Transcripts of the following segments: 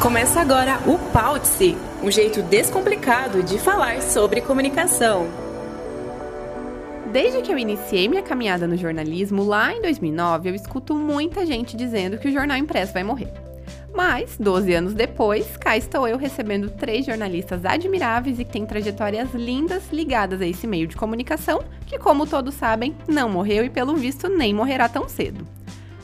Começa agora o Paute-se, um jeito descomplicado de falar sobre comunicação. Desde que eu iniciei minha caminhada no jornalismo lá em 2009, eu escuto muita gente dizendo que o jornal impresso vai morrer. Mas, 12 anos depois, cá estou eu recebendo três jornalistas admiráveis e que têm trajetórias lindas ligadas a esse meio de comunicação, que, como todos sabem, não morreu e, pelo visto, nem morrerá tão cedo.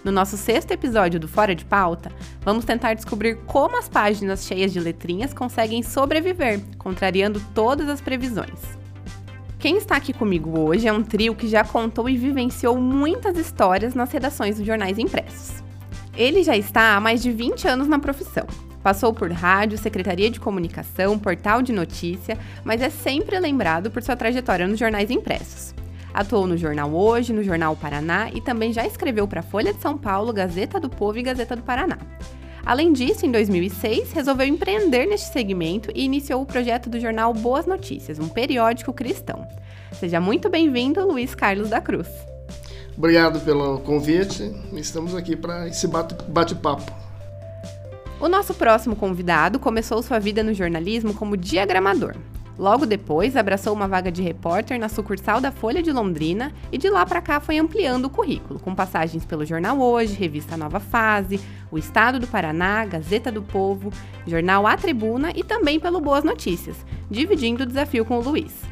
No nosso sexto episódio do Fora de Pauta, vamos tentar descobrir como as páginas cheias de letrinhas conseguem sobreviver, contrariando todas as previsões. Quem está aqui comigo hoje é um trio que já contou e vivenciou muitas histórias nas redações dos jornais impressos. Ele já está há mais de 20 anos na profissão. Passou por rádio, secretaria de comunicação, portal de notícia, mas é sempre lembrado por sua trajetória nos jornais impressos. Atuou no Jornal Hoje, no Jornal Paraná e também já escreveu para Folha de São Paulo, Gazeta do Povo e Gazeta do Paraná. Além disso, em 2006, resolveu empreender neste segmento e iniciou o projeto do jornal Boas Notícias, um periódico cristão. Seja muito bem-vindo, Luiz Carlos da Cruz. Obrigado pelo convite. Estamos aqui para esse bate-papo. O nosso próximo convidado começou sua vida no jornalismo como diagramador. Logo depois, abraçou uma vaga de repórter na sucursal da Folha de Londrina e de lá para cá foi ampliando o currículo, com passagens pelo Jornal Hoje, Revista Nova Fase, O Estado do Paraná, Gazeta do Povo, Jornal A Tribuna e também pelo Boas Notícias, dividindo o desafio com o Luiz.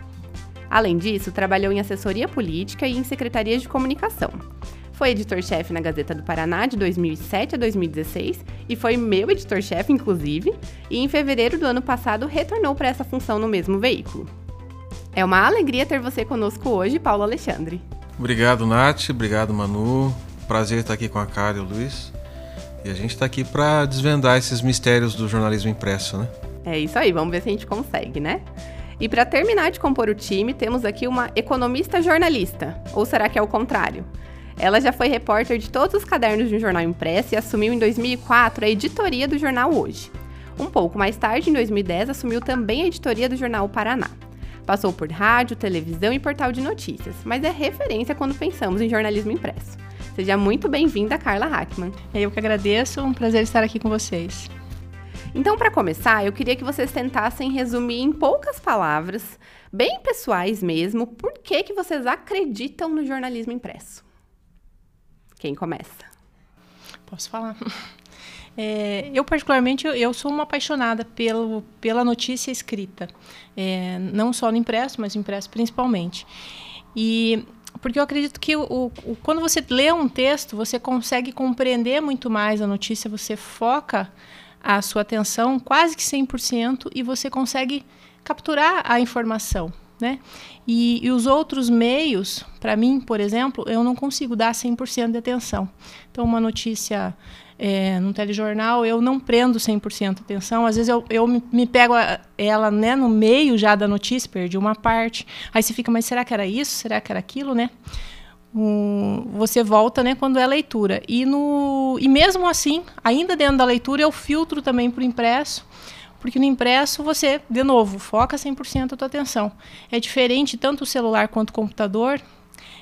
Além disso, trabalhou em assessoria política e em secretarias de comunicação. Foi editor-chefe na Gazeta do Paraná de 2007 a 2016 e foi meu editor-chefe, inclusive, e em fevereiro do ano passado retornou para essa função no mesmo veículo. É uma alegria ter você conosco hoje, Paulo Alexandre. Obrigado, Nath. Obrigado, Manu. Prazer estar aqui com a Cara e o Luiz. E a gente está aqui para desvendar esses mistérios do jornalismo impresso, né? É isso aí, vamos ver se a gente consegue, né? E para terminar de compor o time, temos aqui uma economista jornalista. Ou será que é o contrário? Ela já foi repórter de todos os cadernos de um jornal impresso e assumiu em 2004 a editoria do jornal Hoje. Um pouco mais tarde, em 2010, assumiu também a editoria do jornal Paraná. Passou por rádio, televisão e portal de notícias, mas é referência quando pensamos em jornalismo impresso. Seja muito bem-vinda, Carla Hackman. Eu que agradeço, um prazer estar aqui com vocês. Então, para começar, eu queria que vocês tentassem resumir em poucas palavras, bem pessoais mesmo, por que, que vocês acreditam no jornalismo impresso. Quem começa? Posso falar? É, eu, particularmente, eu, sou uma apaixonada pelo, pela notícia escrita. É, não só no impresso, mas no impresso principalmente. E porque eu acredito que o, o, quando você lê um texto, você consegue compreender muito mais a notícia, você foca a sua atenção quase que 100% e você consegue capturar a informação né? E, e os outros meios, para mim, por exemplo, eu não consigo dar 100% de atenção. Então, uma notícia é, no telejornal, eu não prendo 100% atenção. Às vezes eu, eu me, me pego a, ela né, no meio já da notícia, perdi uma parte. Aí você fica, mas será que era isso? Será que era aquilo, né? Um, você volta né, quando é leitura. E, no, e mesmo assim, ainda dentro da leitura, eu filtro também para o impresso porque no impresso você, de novo, foca 100% a tua atenção. É diferente tanto o celular quanto o computador,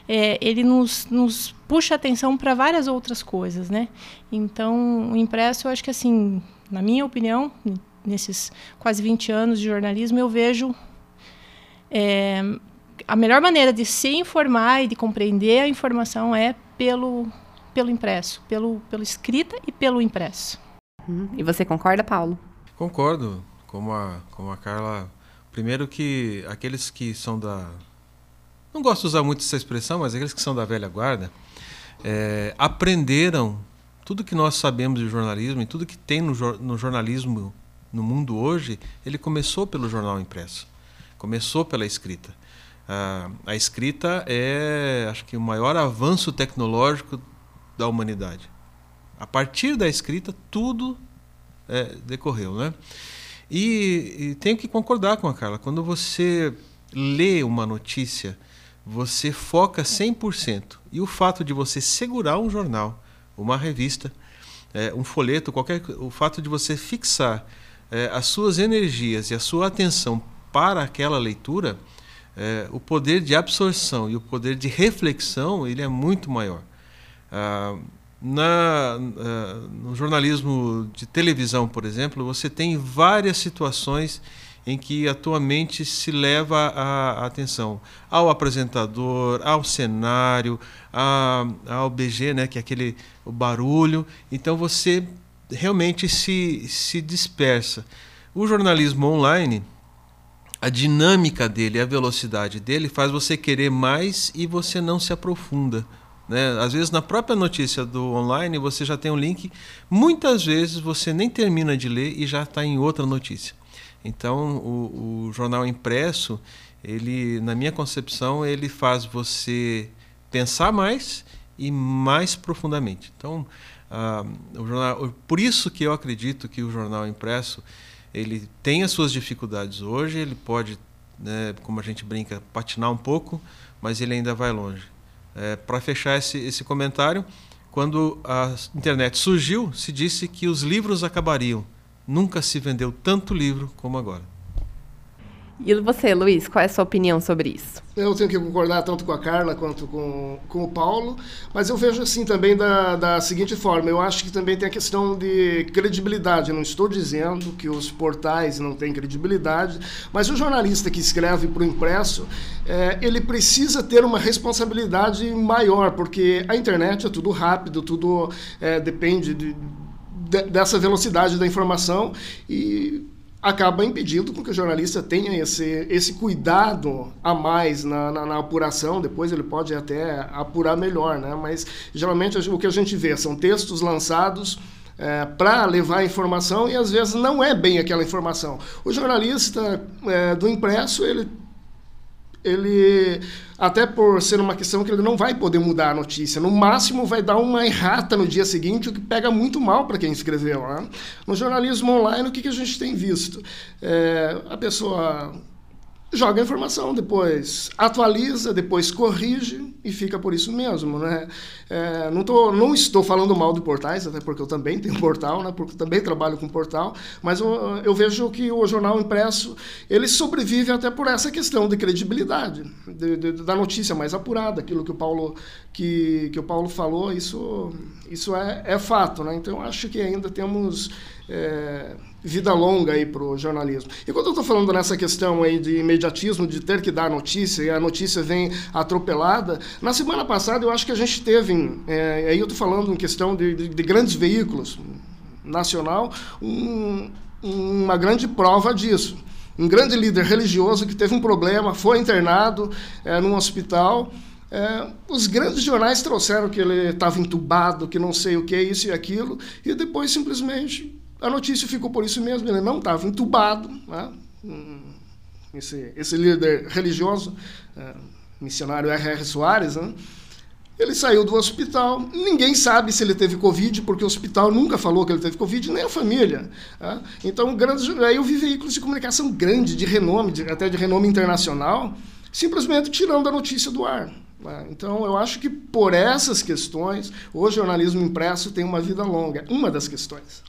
é, ele nos, nos puxa atenção para várias outras coisas, né? Então, o impresso, eu acho que assim, na minha opinião, nesses quase 20 anos de jornalismo, eu vejo é, a melhor maneira de se informar e de compreender a informação é pelo, pelo impresso, pelo, pelo escrita e pelo impresso. Uhum. E você concorda, Paulo? Concordo, como a, como a Carla. Primeiro que aqueles que são da. Não gosto de usar muito essa expressão, mas aqueles que são da velha guarda é, aprenderam tudo que nós sabemos de jornalismo e tudo que tem no, no jornalismo no mundo hoje, ele começou pelo jornal impresso, começou pela escrita. A, a escrita é, acho que, o maior avanço tecnológico da humanidade. A partir da escrita, tudo é, decorreu, né? E, e, tenho que concordar com a Carla. Quando você lê uma notícia, você foca 100%. E o fato de você segurar um jornal, uma revista, é, um folheto, qualquer, o fato de você fixar é, as suas energias e a sua atenção para aquela leitura, é, o poder de absorção e o poder de reflexão ele é muito maior. Ah, Na, uh, no jornalismo de televisão, por exemplo, você tem várias situações em que a tua mente se leva a, a atenção ao apresentador, ao cenário, a, ao BG, né, que é aquele o barulho. Então você realmente se, se dispersa. O jornalismo online, a dinâmica dele, a velocidade dele faz você querer mais e você não se aprofunda. Né? Às vezes, na própria notícia do online, você já tem um link. Muitas vezes você nem termina de ler e já está em outra notícia. Então, o, o, jornal impresso, ele, na minha concepção, ele faz você pensar mais e mais profundamente. Então, ah, o jornal, por isso que eu acredito que o jornal impresso ele tem as suas dificuldades hoje, ele pode, né, como a gente brinca, patinar um pouco, mas ele ainda vai longe. É, Para fechar esse, esse comentário, quando a internet surgiu, se disse que os livros acabariam. Nunca se vendeu tanto livro como agora. E você, Luiz, qual é a sua opinião sobre isso? Eu tenho que concordar tanto com a Carla quanto com, com o Paulo, mas eu vejo assim também da, da seguinte forma: eu acho que também tem a questão de credibilidade. Eu não estou dizendo que os portais não têm credibilidade, mas o jornalista que escreve para o impresso, é, ele precisa ter uma responsabilidade maior, porque a internet é tudo rápido, tudo é, depende de, de, dessa velocidade da informação e acaba impedindo que o jornalista tenha esse, esse cuidado a mais na, na, na, apuração. Depois ele pode até apurar melhor, né? Mas geralmente o que a gente vê são textos lançados é, para levar informação e às vezes não é bem aquela informação. O jornalista é, do impresso ele ele até por ser uma questão que ele não vai poder mudar a notícia, no máximo vai dar uma errata no dia seguinte, o que pega muito mal para quem escreveu. Né? No jornalismo online, o que, que a gente tem visto? É, a pessoa joga a informação, depois atualiza, depois corrige e fica por isso mesmo, né? É, não, tô, não estou falando mal de portais, até porque eu também tenho portal, né? Porque eu também trabalho com portal, mas eu, eu, vejo que o jornal impresso ele sobrevive até por essa questão de credibilidade, de, de, da notícia mais apurada, aquilo que o Paulo que, que o Paulo falou, isso isso é, é fato, né? Então eu acho que ainda temos é, vida longa aí para o jornalismo. E quando eu estou falando nessa questão aí de imediatismo, de ter que dar notícia, e a notícia vem atropelada, na semana passada eu acho que a gente teve, é, aí eu estou falando em questão de, de, de grandes veículos nacional, um, uma grande prova disso. Um grande líder religioso que teve um problema, foi internado é, num hospital. É, os grandes jornais trouxeram que ele estava entubado, que não sei o que, isso e aquilo, e depois simplesmente a notícia ficou por isso mesmo, ele não estava entubado. Né? Esse, esse líder religioso, é, missionário R.R. Soares, né? ele saiu do hospital, ninguém sabe se ele teve Covid, porque o hospital nunca falou que ele teve Covid, nem a família. Né? Então, grandes, aí eu vi veículos de comunicação grande, de renome, de, até de renome internacional, simplesmente tirando a notícia do ar. Né? Então, eu acho que por essas questões, o jornalismo impresso tem uma vida longa. Uma das questões.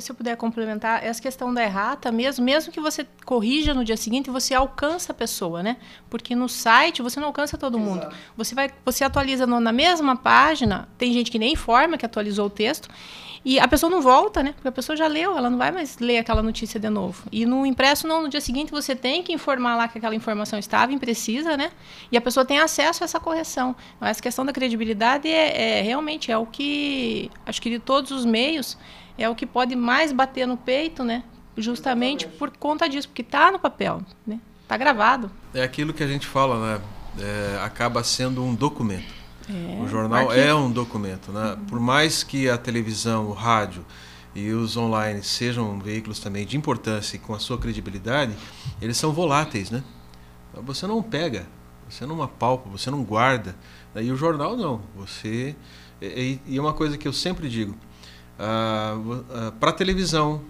Se eu puder complementar, essa questão da errata, mesmo, mesmo que você corrija no dia seguinte, você alcança a pessoa, né? Porque no site você não alcança todo mundo. Exato. Você vai, você atualiza no, na mesma página, tem gente que nem informa que atualizou o texto, e a pessoa não volta, né? Porque a pessoa já leu, ela não vai mais ler aquela notícia de novo. E no impresso, não, no dia seguinte você tem que informar lá que aquela informação estava imprecisa, né? E a pessoa tem acesso a essa correção. Mas essa questão da credibilidade é, é realmente é o que, acho que de todos os meios, é o que pode mais bater no peito, né? Justamente por conta disso, porque está no papel, né? Está gravado. É aquilo que a gente fala, né? É, acaba sendo um documento. É, o jornal é um documento, né? Uhum. Por mais que a televisão, o rádio e os online sejam veículos também de importância e com a sua credibilidade, eles são voláteis, né? Você não pega, você não apalpa, você não guarda. E o jornal não. Você e, e uma coisa que eu sempre digo, ah, ah, para a televisão,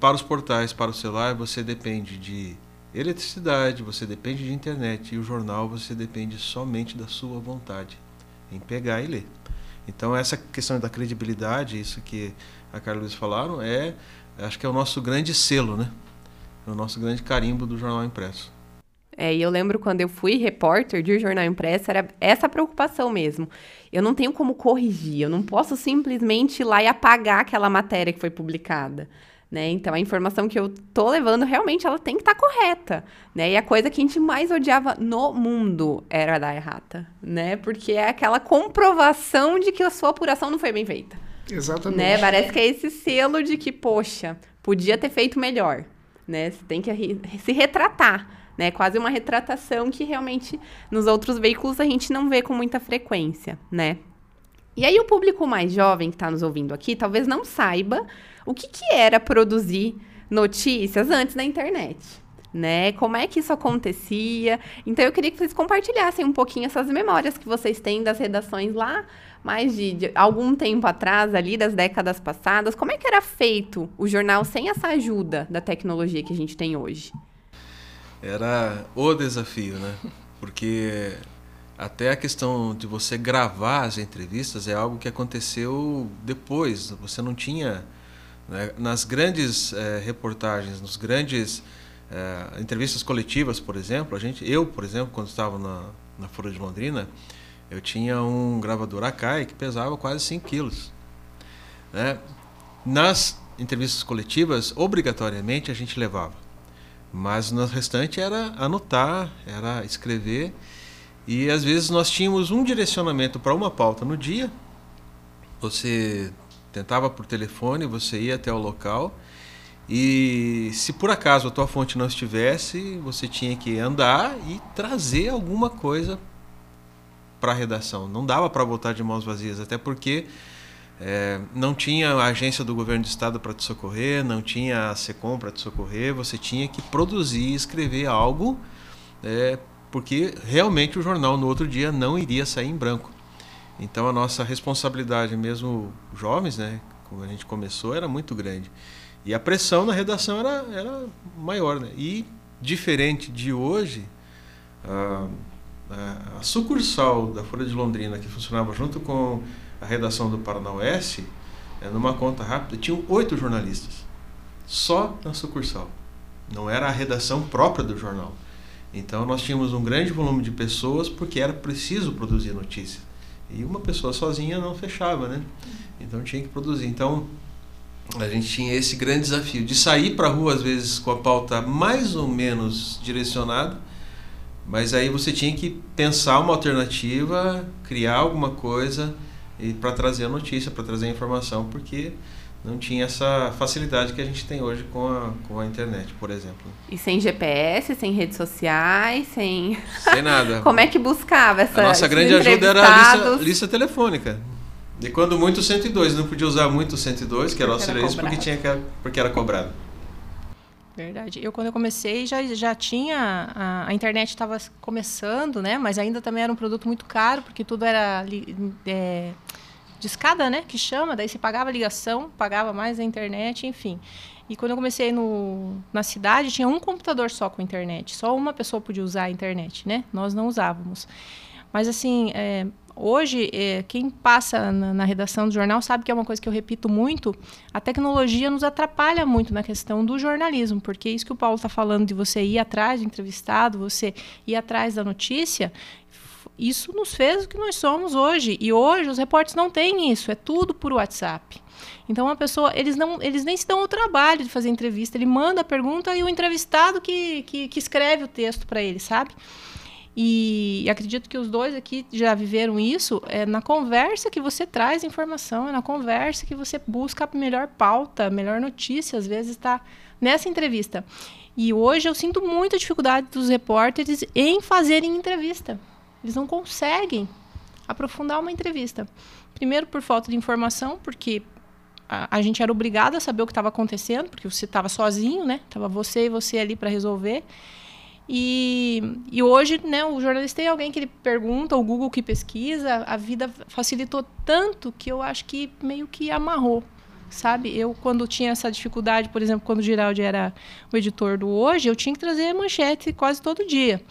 para os portais, para o celular, você depende de eletricidade, você depende de internet e o jornal você depende somente da sua vontade em pegar e ler. Então essa questão da credibilidade, isso que a Carla Luiz falaram, é acho que é o nosso grande selo, né? É o nosso grande carimbo do jornal impresso. É, e eu lembro quando eu fui repórter de jornal impresso, era essa preocupação mesmo. Eu não tenho como corrigir, eu não posso simplesmente ir lá e apagar aquela matéria que foi publicada. Né? Então a informação que eu tô levando realmente ela tem que estar tá correta, né? E a coisa que a gente mais odiava no mundo era dar errata, né? Porque é aquela comprovação de que a sua apuração não foi bem feita. Exatamente. Né? Parece que é esse selo de que, poxa, podia ter feito melhor, né? Você tem que se retratar, né? Quase uma retratação que realmente nos outros veículos a gente não vê com muita frequência, né? E aí o público mais jovem que está nos ouvindo aqui talvez não saiba o que, que era produzir notícias antes da internet. Né? Como é que isso acontecia? Então eu queria que vocês compartilhassem um pouquinho essas memórias que vocês têm das redações lá, mais de, de, algum tempo atrás, ali das décadas passadas. Como é que era feito o jornal sem essa ajuda da tecnologia que a gente tem hoje? Era o desafio, né? Porque até a questão de você gravar as entrevistas é algo que aconteceu depois. Você não tinha né? Nas grandes eh, reportagens, nos grandes eh, entrevistas coletivas, por exemplo, a gente, eu, por exemplo, quando estava na, na Folha de Londrina, eu tinha um gravador Akai que pesava quase 5 quilos. Né? Nas entrevistas coletivas, obrigatoriamente a gente levava. Mas no restante era anotar, era escrever. E às vezes nós tínhamos um direcionamento para uma pauta no dia. Você tentava por telefone, você ia até o local e se por acaso a tua fonte não estivesse, você tinha que andar e trazer alguma coisa para a redação. Não dava para voltar de mãos vazias, até porque é, não tinha a agência do governo do estado para te socorrer, não tinha a SECOM para te socorrer, você tinha que produzir, escrever algo, é, porque realmente o jornal no outro dia não iria sair em branco. Então a nossa responsabilidade, mesmo jovens, né, como a gente começou, era muito grande. E a pressão na redação era, era maior. Né? E diferente de hoje, a, a, sucursal da Folha de Londrina, que funcionava junto com a redação do Paraná Oeste, é, numa conta rápida, tinham oito jornalistas. Só na sucursal. Não era a redação própria do jornal. Então nós tínhamos um grande volume de pessoas porque era preciso produzir notícias. E uma pessoa sozinha não fechava, né? Então tinha que produzir. Então a gente tinha esse grande desafio de sair para a rua às vezes com a pauta mais ou menos direcionada, mas aí você tinha que pensar uma alternativa, criar alguma coisa para trazer a notícia, para trazer a informação, porque não tinha essa facilidade que a gente tem hoje com a, com a internet, por exemplo. E sem GPS, sem redes sociais, sem. Sem nada. Como é que buscava essa. A nossa grande ajuda era a lista, lista telefônica. E quando muito 102, não podia usar muito 102, que era o auxiliar porque tinha que, porque era cobrado. Verdade. Eu quando eu comecei já, já tinha a, a internet estava começando, né? Mas ainda também era um produto muito caro porque tudo era é, de escada, né? Que chama, daí você pagava ligação, pagava mais a internet, enfim. E quando eu comecei no, na cidade, tinha um computador só com internet. Só uma pessoa podia usar a internet, né? Nós não usávamos. Mas, assim, é, hoje, é, quem passa na, na, redação do jornal sabe que é uma coisa que eu repito muito: a tecnologia nos atrapalha muito na questão do jornalismo, porque isso que o Paulo está falando de você ir atrás do entrevistado, você ir atrás da notícia, isso nos fez o que nós somos hoje. E hoje os repórteres não têm isso, é tudo por WhatsApp. Então a pessoa, eles não, eles nem se dão o trabalho de fazer entrevista, ele manda a pergunta e o entrevistado que, que, que escreve o texto para ele, sabe? E acredito que os dois aqui já viveram isso. É na conversa que você traz informação, é na conversa que você busca a melhor pauta, a melhor notícia, às vezes está nessa entrevista. E hoje eu sinto muita dificuldade dos repórteres em fazerem entrevista. Eles não conseguem aprofundar uma entrevista. Primeiro, por falta de informação, porque a, a gente era obrigado a saber o que estava acontecendo, porque você estava sozinho, né? Tava você e você ali para resolver. E, e hoje, né, o jornalista tem alguém que ele pergunta, o Google que pesquisa, a vida facilitou tanto que eu acho que meio que amarrou, sabe? Eu, quando tinha essa dificuldade, por exemplo, quando o Giraldi era o editor do Hoje, eu tinha que trazer manchete quase todo dia.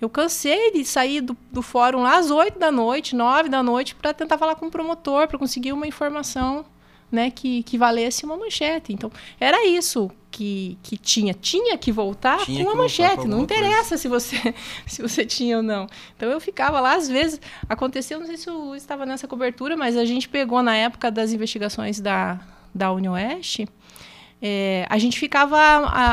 Eu cansei de sair do, do fórum lá às 8 da noite, 9 da noite, para tentar falar com o promotor, para conseguir uma informação né, que, que valesse uma manchete. Então, era isso. que, que tinha, tinha que voltar Tinha com que a manchete. Não interessa se você, se você tinha ou não. Então eu ficava lá, às vezes, aconteceu, não sei se eu estava nessa cobertura, mas a gente pegou na época das investigações da, da Unioeste. É, a gente ficava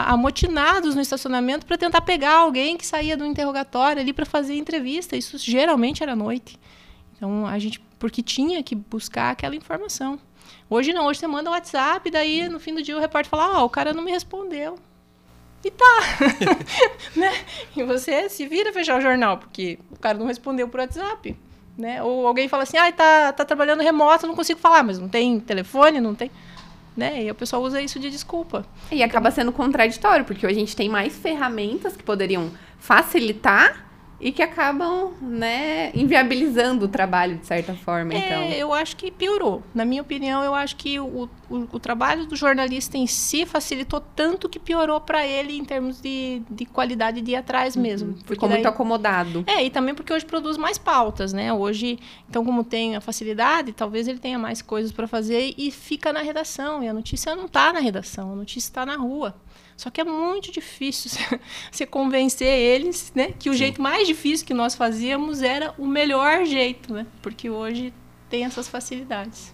amotinados no estacionamento para tentar pegar alguém que saía do interrogatório ali para fazer entrevista. Isso geralmente era à noite. Então a gente, porque tinha que buscar aquela informação. Hoje não, hoje você manda um WhatsApp, daí no fim do dia o repórter fala: Ó, o cara não me respondeu. E tá. né? E você se vira fechar o jornal, porque o cara não respondeu por WhatsApp. Né? Ou alguém fala assim: ah, tá, tá trabalhando remoto, não consigo falar, mas não tem telefone, não tem. Né? E o pessoal usa isso de desculpa. E acaba sendo contraditório, porque a gente tem mais ferramentas que poderiam facilitar e que acabam, né, inviabilizando o trabalho de certa forma, então. É, eu acho que piorou. Na minha opinião, eu acho que o, o, o trabalho do jornalista em si facilitou tanto que piorou para ele em termos de, de qualidade de ir atrás mesmo. Porque Ficou muito daí- acomodado. É, e também porque hoje produz mais pautas, né? Hoje, então, como tem a facilidade, talvez ele tenha mais coisas para fazer e fica na redação. E a notícia não está na redação, a notícia está na rua. Só que é muito difícil você- convencer eles, né? Que o jeito mais difícil que nós fazíamos era o melhor jeito, né? Porque hoje tem essas facilidades.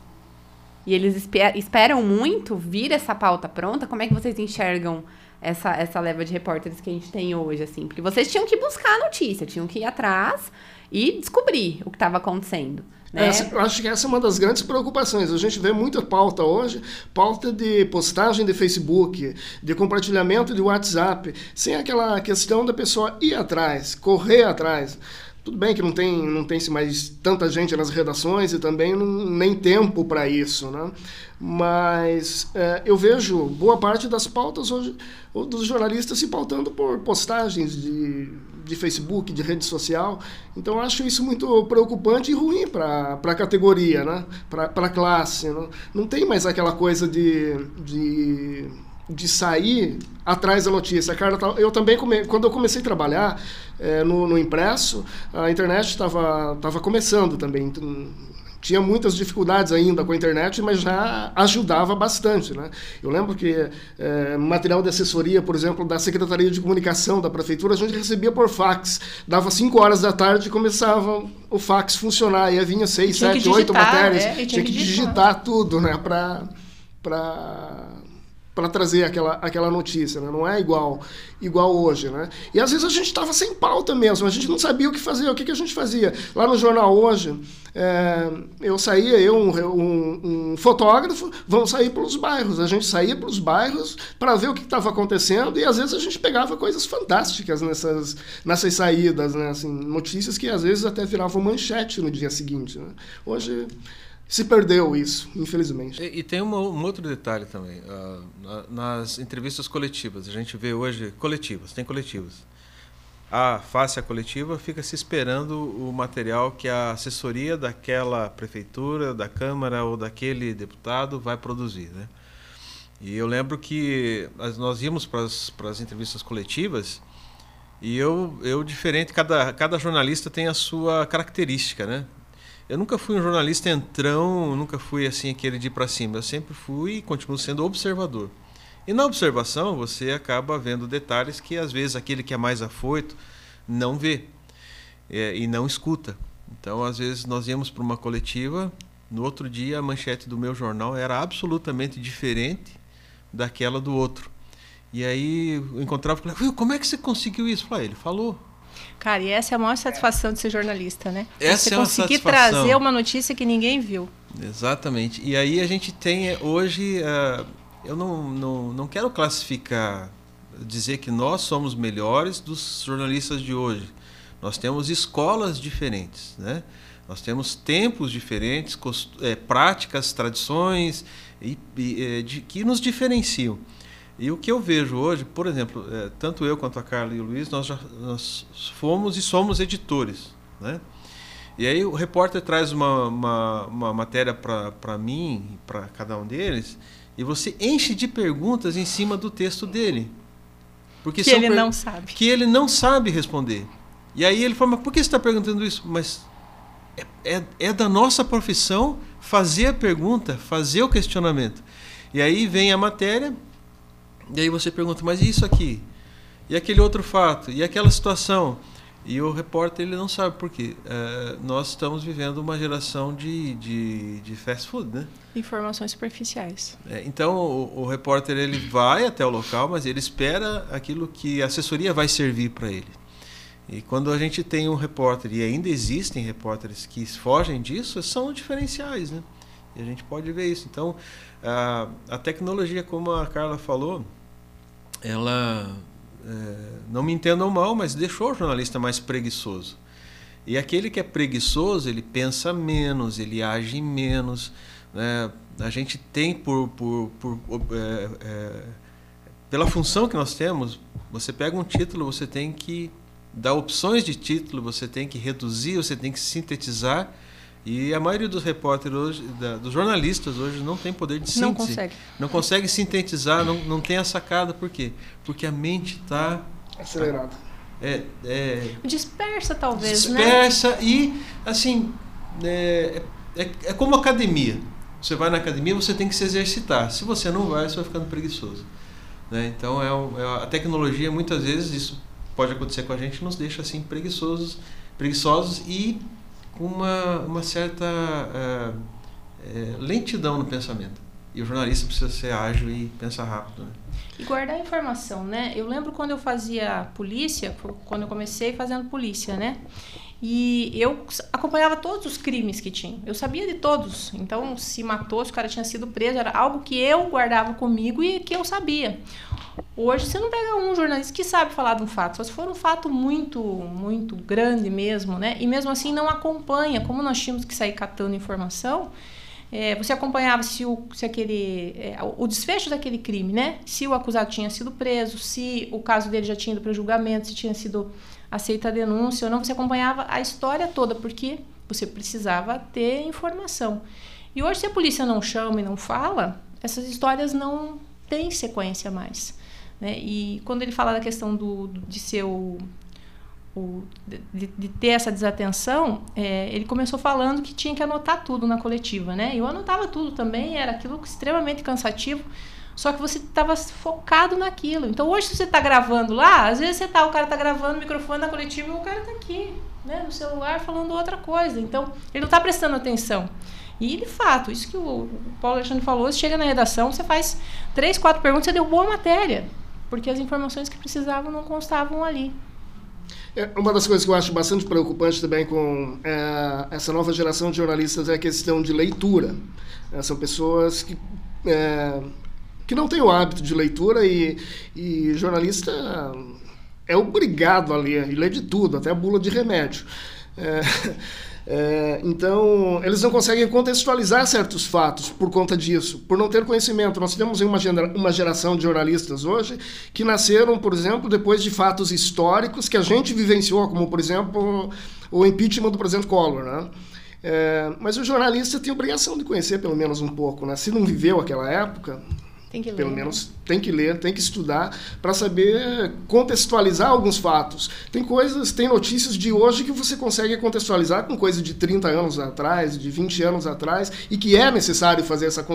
E eles espe- esperam muito vir essa pauta pronta. Como é que vocês enxergam essa, essa leva de repórteres que a gente tem hoje, assim? Porque vocês tinham que buscar a notícia, tinham que ir atrás e descobrir o que estava acontecendo. Né? Essa- eu acho que essa é uma das grandes preocupações. A gente vê muita pauta hoje, pauta de postagem de Facebook, de compartilhamento de WhatsApp, sem aquela questão da pessoa ir atrás, correr atrás. Tudo bem que não tem, não tem mais tanta gente nas redações e também não, nem tempo para isso, né? Mas é, eu vejo boa parte das pautas hoje, dos jornalistas se pautando por postagens de, de Facebook, de rede social. Então acho isso muito preocupante e ruim para a categoria, né? para a classe. Né? Não tem mais aquela coisa de, de, de sair atrás da notícia. Cara, eu também, come, quando eu comecei a trabalhar é, no, no impresso, a internet estava tava começando também. Tinha muitas dificuldades ainda com a internet, mas já ajudava bastante. Né? Eu lembro que eh, material de assessoria, por exemplo, da Secretaria de Comunicação da Prefeitura, a gente recebia por fax. Dava 5 horas da tarde e começava o fax funcionar. E aí vinha 6, Tinha que 7, 8 digitar, matérias. é, tinha tinha que que digitar. digitar tudo né? para para trazer aquela, aquela notícia, né? não é igual igual hoje, né? E às vezes a gente estava sem pauta mesmo, a gente não sabia o que fazer, o que, que a gente fazia. Lá no jornal hoje, é, eu saía, eu, um, um, um fotógrafo, vamos sair pelos bairros. A gente saía pelos bairros para ver o que estava acontecendo e às vezes a gente pegava coisas fantásticas nessas, nessas saídas, né? Assim, notícias que às vezes até viravam manchete no dia seguinte. Né? Hoje se perdeu isso, infelizmente. E, e tem uma- um outro detalhe também. ah, na- nas entrevistas coletivas, a gente vê hoje coletivas, tem coletivas. A face a coletiva fica se esperando o material que a assessoria daquela prefeitura, da Câmara ou daquele deputado vai produzir. Né? E eu lembro que nós íamos para as entrevistas coletivas e eu, eu diferente, cada, cada jornalista tem a sua característica, né? Eu nunca fui um jornalista entrão, nunca fui assim aquele de ir para cima. Eu sempre fui e continuo sendo observador. E na observação você acaba vendo detalhes que às vezes aquele que é mais afoito não vê é, e não escuta. Então às vezes nós íamos para uma coletiva, no outro dia a manchete do meu jornal era absolutamente diferente daquela do outro. E aí eu encontrava e como é que você conseguiu isso? Falei, "Ah, ele falou. Cara, e essa é a maior satisfação de ser jornalista, né? Essa Você é uma conseguir satisfação. trazer uma notícia que ninguém viu. Exatamente. E aí a gente tem eh, hoje, eh, eu não, não, não quero classificar, dizer que nós somos melhores dos jornalistas de hoje. Nós temos escolas diferentes, né? Nós temos tempos diferentes, cost- eh, práticas, tradições e, e, de- que nos diferenciam. E o que eu vejo hoje, por exemplo, eh, tanto eu quanto a Carla e o Luiz, nós já nós fomos e somos editores, né? E aí o repórter traz uma, uma, uma matéria para mim, para cada um deles, e você enche de perguntas em cima do texto dele. Porque Que ele não sabe. que ele não sabe responder. E aí ele fala, mas por que você está perguntando isso? Mas é, é, é da nossa profissão fazer a pergunta, fazer o questionamento. E aí vem a matéria, E aí você pergunta, mas e isso aqui? E aquele outro fato? E aquela situação? E o repórter ele não sabe por quê. É, nós estamos vivendo uma geração de, de, de fast food, né? Informações superficiais. É, então o, o, repórter ele vai até o local, mas ele espera aquilo que a assessoria vai servir para ele. E quando a gente tem um repórter, e ainda existem repórteres que fogem disso, são diferenciais, né? E a gente pode ver isso. Então, a, a tecnologia, como a Carla falou, ela é, não me entendam mal, mas deixou o jornalista mais preguiçoso. E aquele que é preguiçoso, ele pensa menos, ele age menos. Né? A gente tem, por, por, por é, é, pela função que nós temos, você pega um título, você tem que dar opções de título, você tem que reduzir, você tem que sintetizar e a maioria dos repórteres hoje, da, dos jornalistas hoje, não tem poder de síntese. Não consegue. Não consegue sintetizar, não, não tem a sacada. Por quê? Porque a mente está... Acelerada. É, é, dispersa, talvez, dispersa né? e, assim, é, é, é como academia. Você vai na academia, você tem que se exercitar. Se você não vai, você vai ficando preguiçoso. Né? Então, é, é, a tecnologia, muitas vezes, isso pode acontecer com a gente, nos deixa assim preguiçosos, preguiçosos e uma, uma certa é, lentidão no pensamento. E o jornalista precisa ser ágil e pensar rápido. Né? E guardar informação, né? Eu lembro quando eu fazia polícia, quando eu comecei fazendo polícia, né? E eu acompanhava todos os crimes que tinha. Eu sabia de todos. Então, se matou, se o cara tinha sido preso, era algo que eu guardava comigo e que eu sabia. Hoje você não pega um jornalista que sabe falar de um fato, só se for um fato muito, muito grande mesmo, né? E mesmo assim não acompanha, como nós tínhamos que sair catando informação, é, você acompanhava se, o, se aquele, é, o desfecho daquele crime, né? Se o acusado tinha sido preso, se o caso dele já tinha ido para julgamento, se tinha sido aceita a denúncia ou não, você acompanhava a história toda, porque você precisava ter informação. E hoje, se a polícia não chama e não fala, essas histórias não têm sequência mais. Né? E quando ele fala da questão do, de ser o, de, de, ter essa desatenção, é, ele começou falando que tinha que anotar tudo na coletiva, né? Eu anotava tudo também, era aquilo extremamente cansativo, só que você estava focado naquilo. Então hoje se você está gravando lá, às vezes você tá, o cara está gravando o microfone na coletiva e o cara está aqui, né, no celular falando outra coisa. Então ele não está prestando atenção. E, de fato, isso que o Paulo Alexandre falou, você chega na redação, você faz três, quatro perguntas, você deu boa matéria porque as informações que precisavam não constavam ali. É, uma das coisas que eu acho bastante preocupante também com é, essa nova geração de jornalistas é a questão de leitura. É, são pessoas que, é, que não têm o hábito de leitura e, e jornalista é obrigado a ler, e ler de tudo, até a bula de remédio. É, é, então, eles não conseguem contextualizar certos fatos por conta disso, por não ter conhecimento. Nós temos uma, gera, uma geração de jornalistas hoje que nasceram, por exemplo, depois de fatos históricos que a gente vivenciou, como, por exemplo, o impeachment do presidente Collor. Né? É, mas o jornalista tem obrigação de conhecer pelo menos um pouco. Né? Se não viveu aquela época, tem que ler. Pelo menos tem que ler, tem que estudar para saber contextualizar alguns fatos. Tem coisas, tem notícias de hoje que você consegue contextualizar com coisa de 30 anos atrás, de 20 anos atrás, e que é necessário fazer essa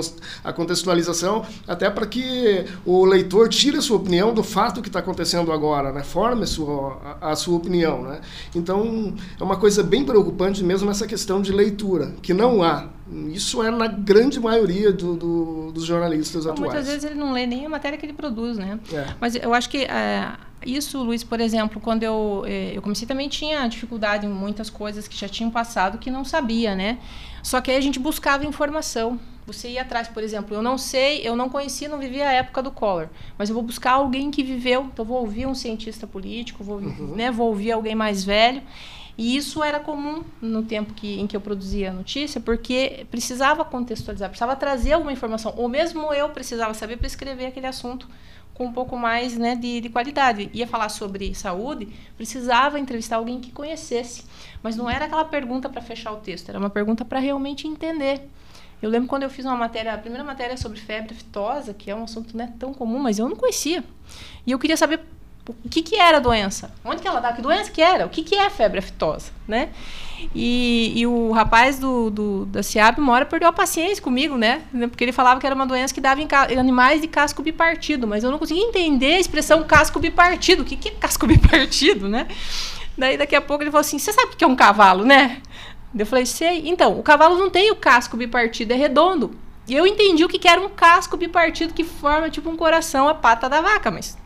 a contextualização até para que o leitor tire a sua opinião do fato que está acontecendo agora, né? forme a sua, a, a sua opinião. Né? Então, é uma coisa bem preocupante mesmo essa questão de leitura, que não há. Isso é na grande maioria do, do, dos jornalistas então, atuais. Muitas vezes ele não lê nem a matéria que ele produz, né? É. Mas eu acho que é, isso, Luiz, por exemplo, quando eu, é, eu comecei também tinha dificuldade em muitas coisas que já tinham passado que não sabia, né? Só que aí a gente buscava informação. Você ia atrás, por exemplo, eu não sei, eu não conhecia, não vivia a época do Collor, mas eu vou buscar alguém que viveu. Então, vou ouvir um cientista político, vou, uhum. né, vou ouvir alguém mais velho. E isso era comum no tempo que, em que eu produzia a notícia, porque precisava contextualizar, precisava trazer alguma informação. Ou mesmo eu precisava saber para escrever aquele assunto com um pouco mais né, de, de, qualidade. Ia falar sobre saúde, precisava entrevistar alguém que conhecesse. Mas não era aquela pergunta para fechar o texto, era uma pergunta para realmente entender. Eu lembro quando eu fiz uma matéria, a primeira matéria sobre febre aftosa, que é um assunto né, tão comum, mas eu não conhecia. E eu queria saber o que, que era a doença? Onde que ela dá? Que doença que era? O que, que é febre aftosa, né? E, e o rapaz do, do, da CIAB uma hora perdeu a paciência comigo, né? Porque ele falava que era uma doença que dava em, em animais de casco bipartido, mas eu não conseguia entender a expressão casco bipartido. O que, que é casco bipartido, né? Daí daqui a pouco ele falou assim: Você sabe o que é um cavalo, né? Eu falei: Sei. Então, o cavalo não tem o casco bipartido, é redondo. E eu entendi o que, que era um casco bipartido que forma tipo um coração, a pata da vaca, mas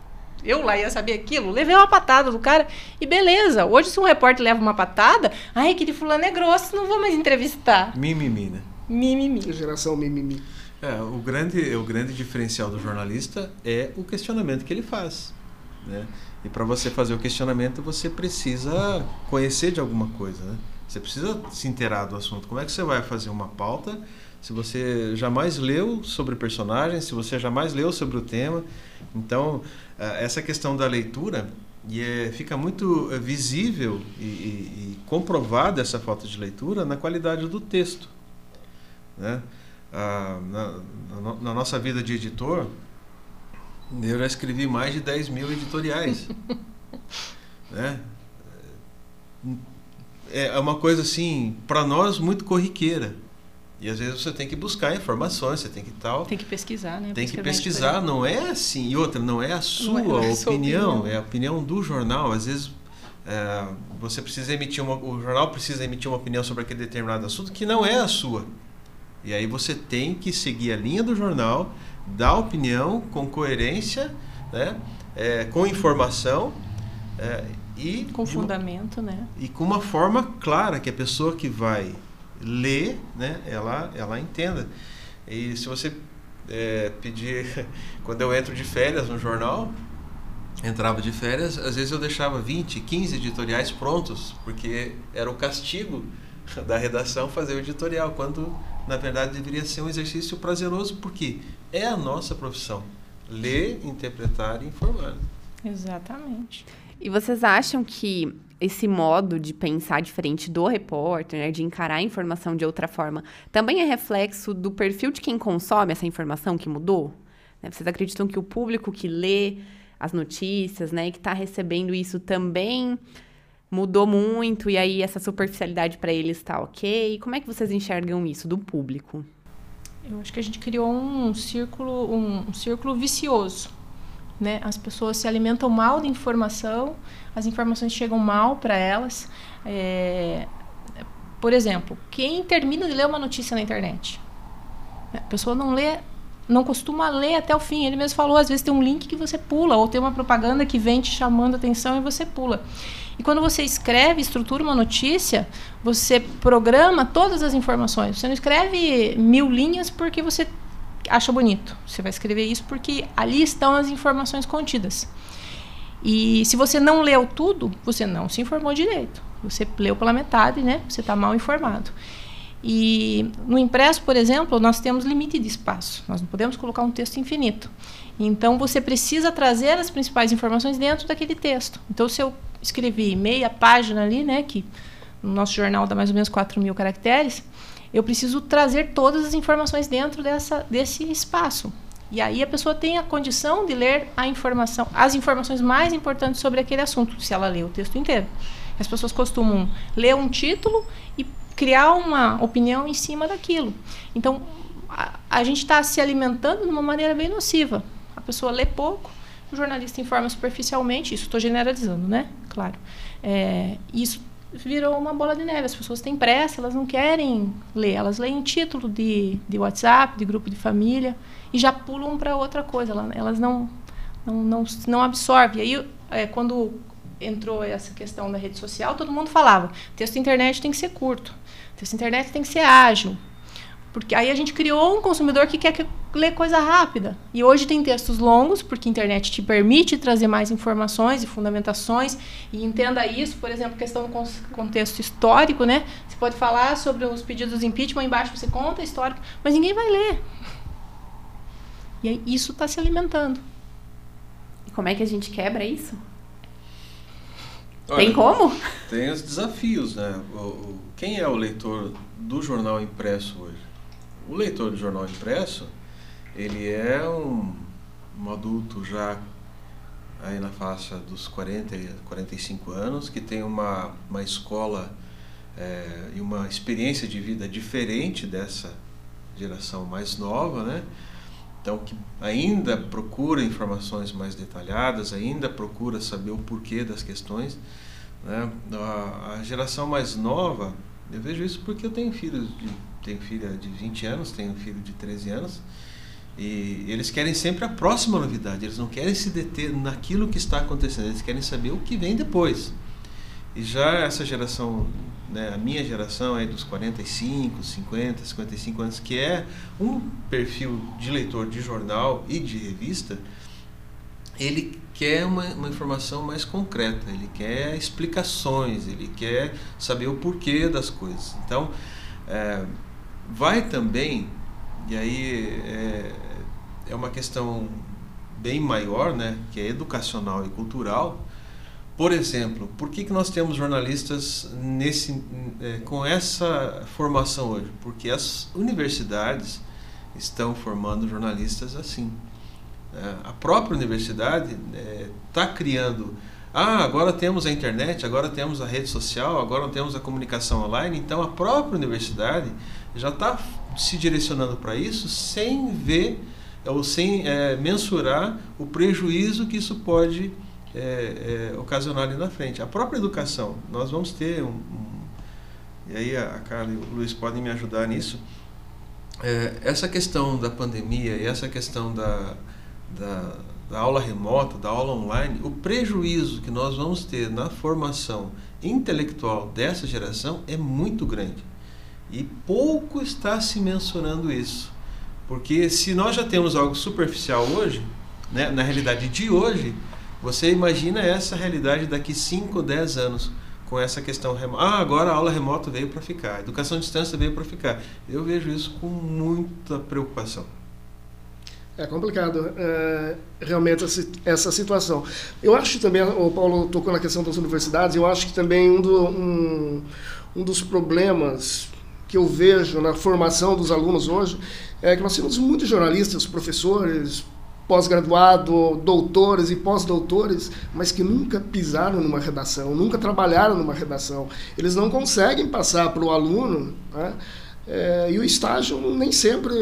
eu lá ia saber aquilo, levei uma patada do cara e beleza. Hoje, se um repórter leva uma patada, ai, aquele fulano é grosso, não vou mais entrevistar. Mimimi, né? Mimimi. Geração mimimi. É, o grande, o grande diferencial do jornalista é o questionamento que ele faz. Né? E para você fazer o questionamento, você precisa conhecer de alguma coisa. Né? Você precisa se inteirar do assunto. Como é que você vai fazer uma pauta se você jamais leu sobre personagens, se você jamais leu sobre o tema? Então, eh, essa questão da leitura e é, fica muito eh, visível e, e, e, comprovada essa falta de leitura na qualidade do texto. Né? Ah, na, na, nossa vida de editor, eu já escrevi mais de 10 mil editoriais. né? É, é uma coisa assim, para nós, muito corriqueira. E às vezes você tem que buscar informações, você tem que tal. Tem que pesquisar, né? Tem que pesquisar, não é assim. E outra, não é a sua, não é sua opinião, opinião, é a opinião do jornal. Às vezes é, você precisa emitir uma, o jornal precisa emitir uma opinião sobre aquele determinado assunto que não é a sua. E aí você tem que seguir a linha do jornal, dar opinião com coerência, né? É, com informação é, e com fundamento, uma, né? E com uma forma clara que a pessoa que vai lê, né, ela, ela entenda. E se você é, pedir, quando eu entro de férias no jornal, entrava de férias, às vezes eu deixava 20, 15 editoriais prontos, porque era o castigo da redação fazer o editorial, quando na verdade deveria ser um exercício prazeroso, porque é a nossa profissão. Ler, interpretar e informar. Exatamente. E vocês acham que esse modo de pensar diferente do repórter, né, de encarar a informação de outra forma, também é reflexo do perfil de quem consome essa informação que mudou? Né? Vocês acreditam que o público que lê as notícias, né, que está recebendo isso também mudou muito e aí essa superficialidade para eles está ok? Como é que vocês enxergam isso do público? Eu acho que a gente criou um círculo, um, um círculo vicioso né? As pessoas se alimentam mal de informação, as informações chegam mal para elas. É... Por exemplo, quem termina de ler uma notícia na internet? A pessoa não lê, não costuma ler até o fim. Ele mesmo falou, às vezes tem um link que você pula, ou tem uma propaganda que vem te chamando atenção e você pula. E quando você escreve, estrutura uma notícia, você programa todas as informações. Você não escreve mil linhas porque você acha bonito. Você vai escrever isso porque ali estão as informações contidas. E se você não leu tudo, você não se informou direito. Você leu pela metade, né? Você está mal informado. E no impresso, por exemplo, nós temos limite de espaço. Nós não podemos colocar um texto infinito. Então você precisa trazer as principais informações dentro daquele texto. Então se eu escrevi meia página ali, né, que no nosso jornal dá mais ou menos 4 mil caracteres, eu preciso trazer todas as informações dentro dessa, desse espaço. E aí a pessoa tem a condição de ler a informação, as informações mais importantes sobre aquele assunto, se ela lê o texto inteiro. As pessoas costumam ler um título e criar uma opinião em cima daquilo. Então, a, a gente está se alimentando de uma maneira bem nociva. A pessoa lê pouco, o jornalista informa superficialmente, isso estou generalizando, né? Claro. É, isso virou uma bola de neve. As pessoas têm pressa, elas não querem ler. Elas leem título de, de WhatsApp, de grupo de família, e já pulam para outra coisa. Elas não, não, não, não absorvem. E aí, é, quando entrou essa questão da rede social, todo mundo falava: texto internet tem que ser curto, texto internet tem que ser ágil. Porque aí a gente criou um consumidor que quer ler coisa rápida. E hoje tem textos longos, porque a internet te permite trazer mais informações e fundamentações. E entenda isso, por exemplo, questão do contexto histórico, né? Você pode falar sobre os pedidos de impeachment, embaixo você conta a história, mas ninguém vai ler. E aí isso está se alimentando. E como é que a gente quebra isso? Olha, tem como? Tem os desafios, né? Quem é o leitor do jornal impresso hoje? O leitor do jornal impresso, ele é um, um adulto já aí na faixa dos 40 e 45 anos, que tem uma, uma escola é, e uma experiência de vida diferente dessa geração mais nova, né? Então, que ainda procura informações mais detalhadas, ainda procura saber o porquê das questões. Né? A, a geração mais nova, eu vejo isso porque eu tenho filhos, de, tenho filha de 20 anos, tenho filho de 13 anos, e eles querem sempre a próxima novidade, eles não querem se deter naquilo que está acontecendo, eles querem saber o que vem depois. E já essa geração, né, a minha geração aí dos 45, 50, 55 anos, que é um perfil de leitor de jornal e de revista, ele quer uma, uma informação mais concreta, ele quer explicações, ele quer saber o porquê das coisas. Então, é, vai também, e aí é, é uma questão bem maior, né, que é educacional e cultural, por exemplo, por que, que nós temos jornalistas nesse, é, com essa formação hoje? Porque as universidades estão formando jornalistas assim. É, a própria universidade está é, criando. Ah, agora temos a internet, agora temos a rede social, agora temos a comunicação online. Então a própria universidade já está se direcionando para isso sem ver ou sem é, mensurar o prejuízo que isso pode é, é, ocasionar ali na frente. A própria educação, nós vamos ter um, um e aí a, a Carla e o Luiz podem me ajudar nisso. É, essa questão da pandemia e essa questão da, da, da, aula remota, da aula online, o prejuízo que nós vamos ter na formação intelectual dessa geração é muito grande. E pouco está se mencionando isso. Porque se nós já temos algo superficial hoje, né, na realidade de hoje, você imagina essa realidade daqui 5, 10 anos com essa questão remota. Ah, agora a aula remota veio para ficar, a educação à distância veio para ficar. Eu vejo isso com muita preocupação. É complicado, é, realmente, essa situação. Eu acho também, o Paulo tocou na questão das universidades, eu acho que também um, do, um, um dos problemas que eu vejo na formação dos alunos hoje é que nós temos muitos jornalistas, professores, pós-graduado, doutores e pós-doutores, mas que nunca pisaram numa redação, nunca trabalharam numa redação. Eles não conseguem passar para o aluno, né? é, e o estágio nem sempre.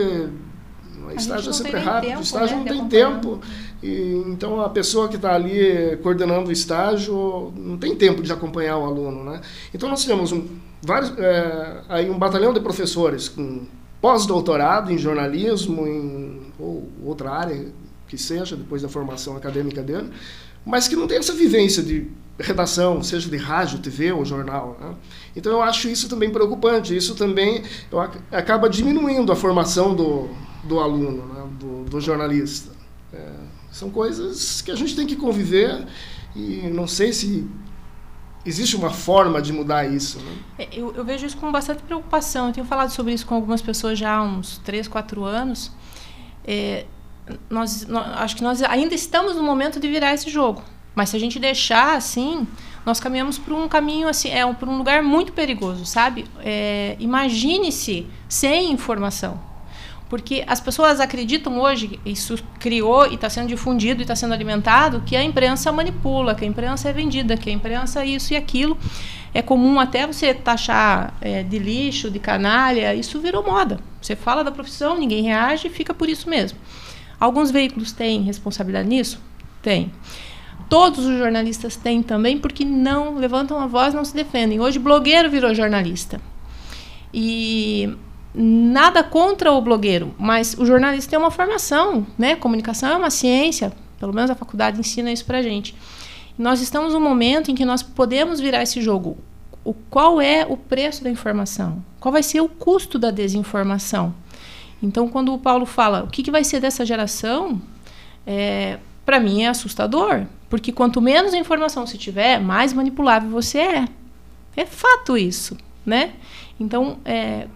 O estágio é sempre rápido, tempo, o estágio né, não tem tempo. E, então a pessoa que está ali coordenando o estágio não tem tempo de acompanhar o aluno. Né? Então nós temos um, vários, é, aí um batalhão de professores com pós-doutorado em jornalismo em, ou outra área que seja, depois da formação acadêmica dele, mas que não tem essa vivência de redação, seja de rádio, TV ou jornal. Né? Então eu acho isso também preocupante. Isso também eu, acaba diminuindo a formação do, do aluno, né? do, do, jornalista. É, são coisas que a gente tem que conviver e não sei se existe uma forma de mudar isso. Né? É, eu, eu, vejo isso com bastante preocupação. Eu tenho falado sobre isso com algumas pessoas já há uns 3, 4 anos. É, nós, nós, acho que nós ainda estamos no momento de virar esse jogo. Mas se a gente deixar assim, nós caminhamos por um caminho assim, é um, por um lugar muito perigoso, sabe? É, Imagine-se sem informação. Porque as pessoas acreditam hoje, isso criou e está sendo difundido e está sendo alimentado, que a imprensa manipula, que a imprensa é vendida, que a imprensa é isso e aquilo. É comum até você taxar é, de lixo, de canalha, isso virou moda. Você fala da profissão, ninguém reage e fica por isso mesmo. Alguns veículos têm responsabilidade nisso? Tem. Todos os jornalistas têm também, porque não levantam a voz, não se defendem. Hoje, blogueiro virou jornalista. E nada contra o blogueiro, mas o jornalista tem uma formação, né? Comunicação é uma ciência, pelo menos a faculdade ensina isso para gente. Nós estamos num momento em que nós podemos virar esse jogo. O, qual é o preço da informação? Qual vai ser o custo da desinformação? Então, quando o Paulo fala o que, que vai ser dessa geração, é, para mim é assustador, porque quanto menos informação se tiver, mais manipulável você é. É fato isso, né? Então, é,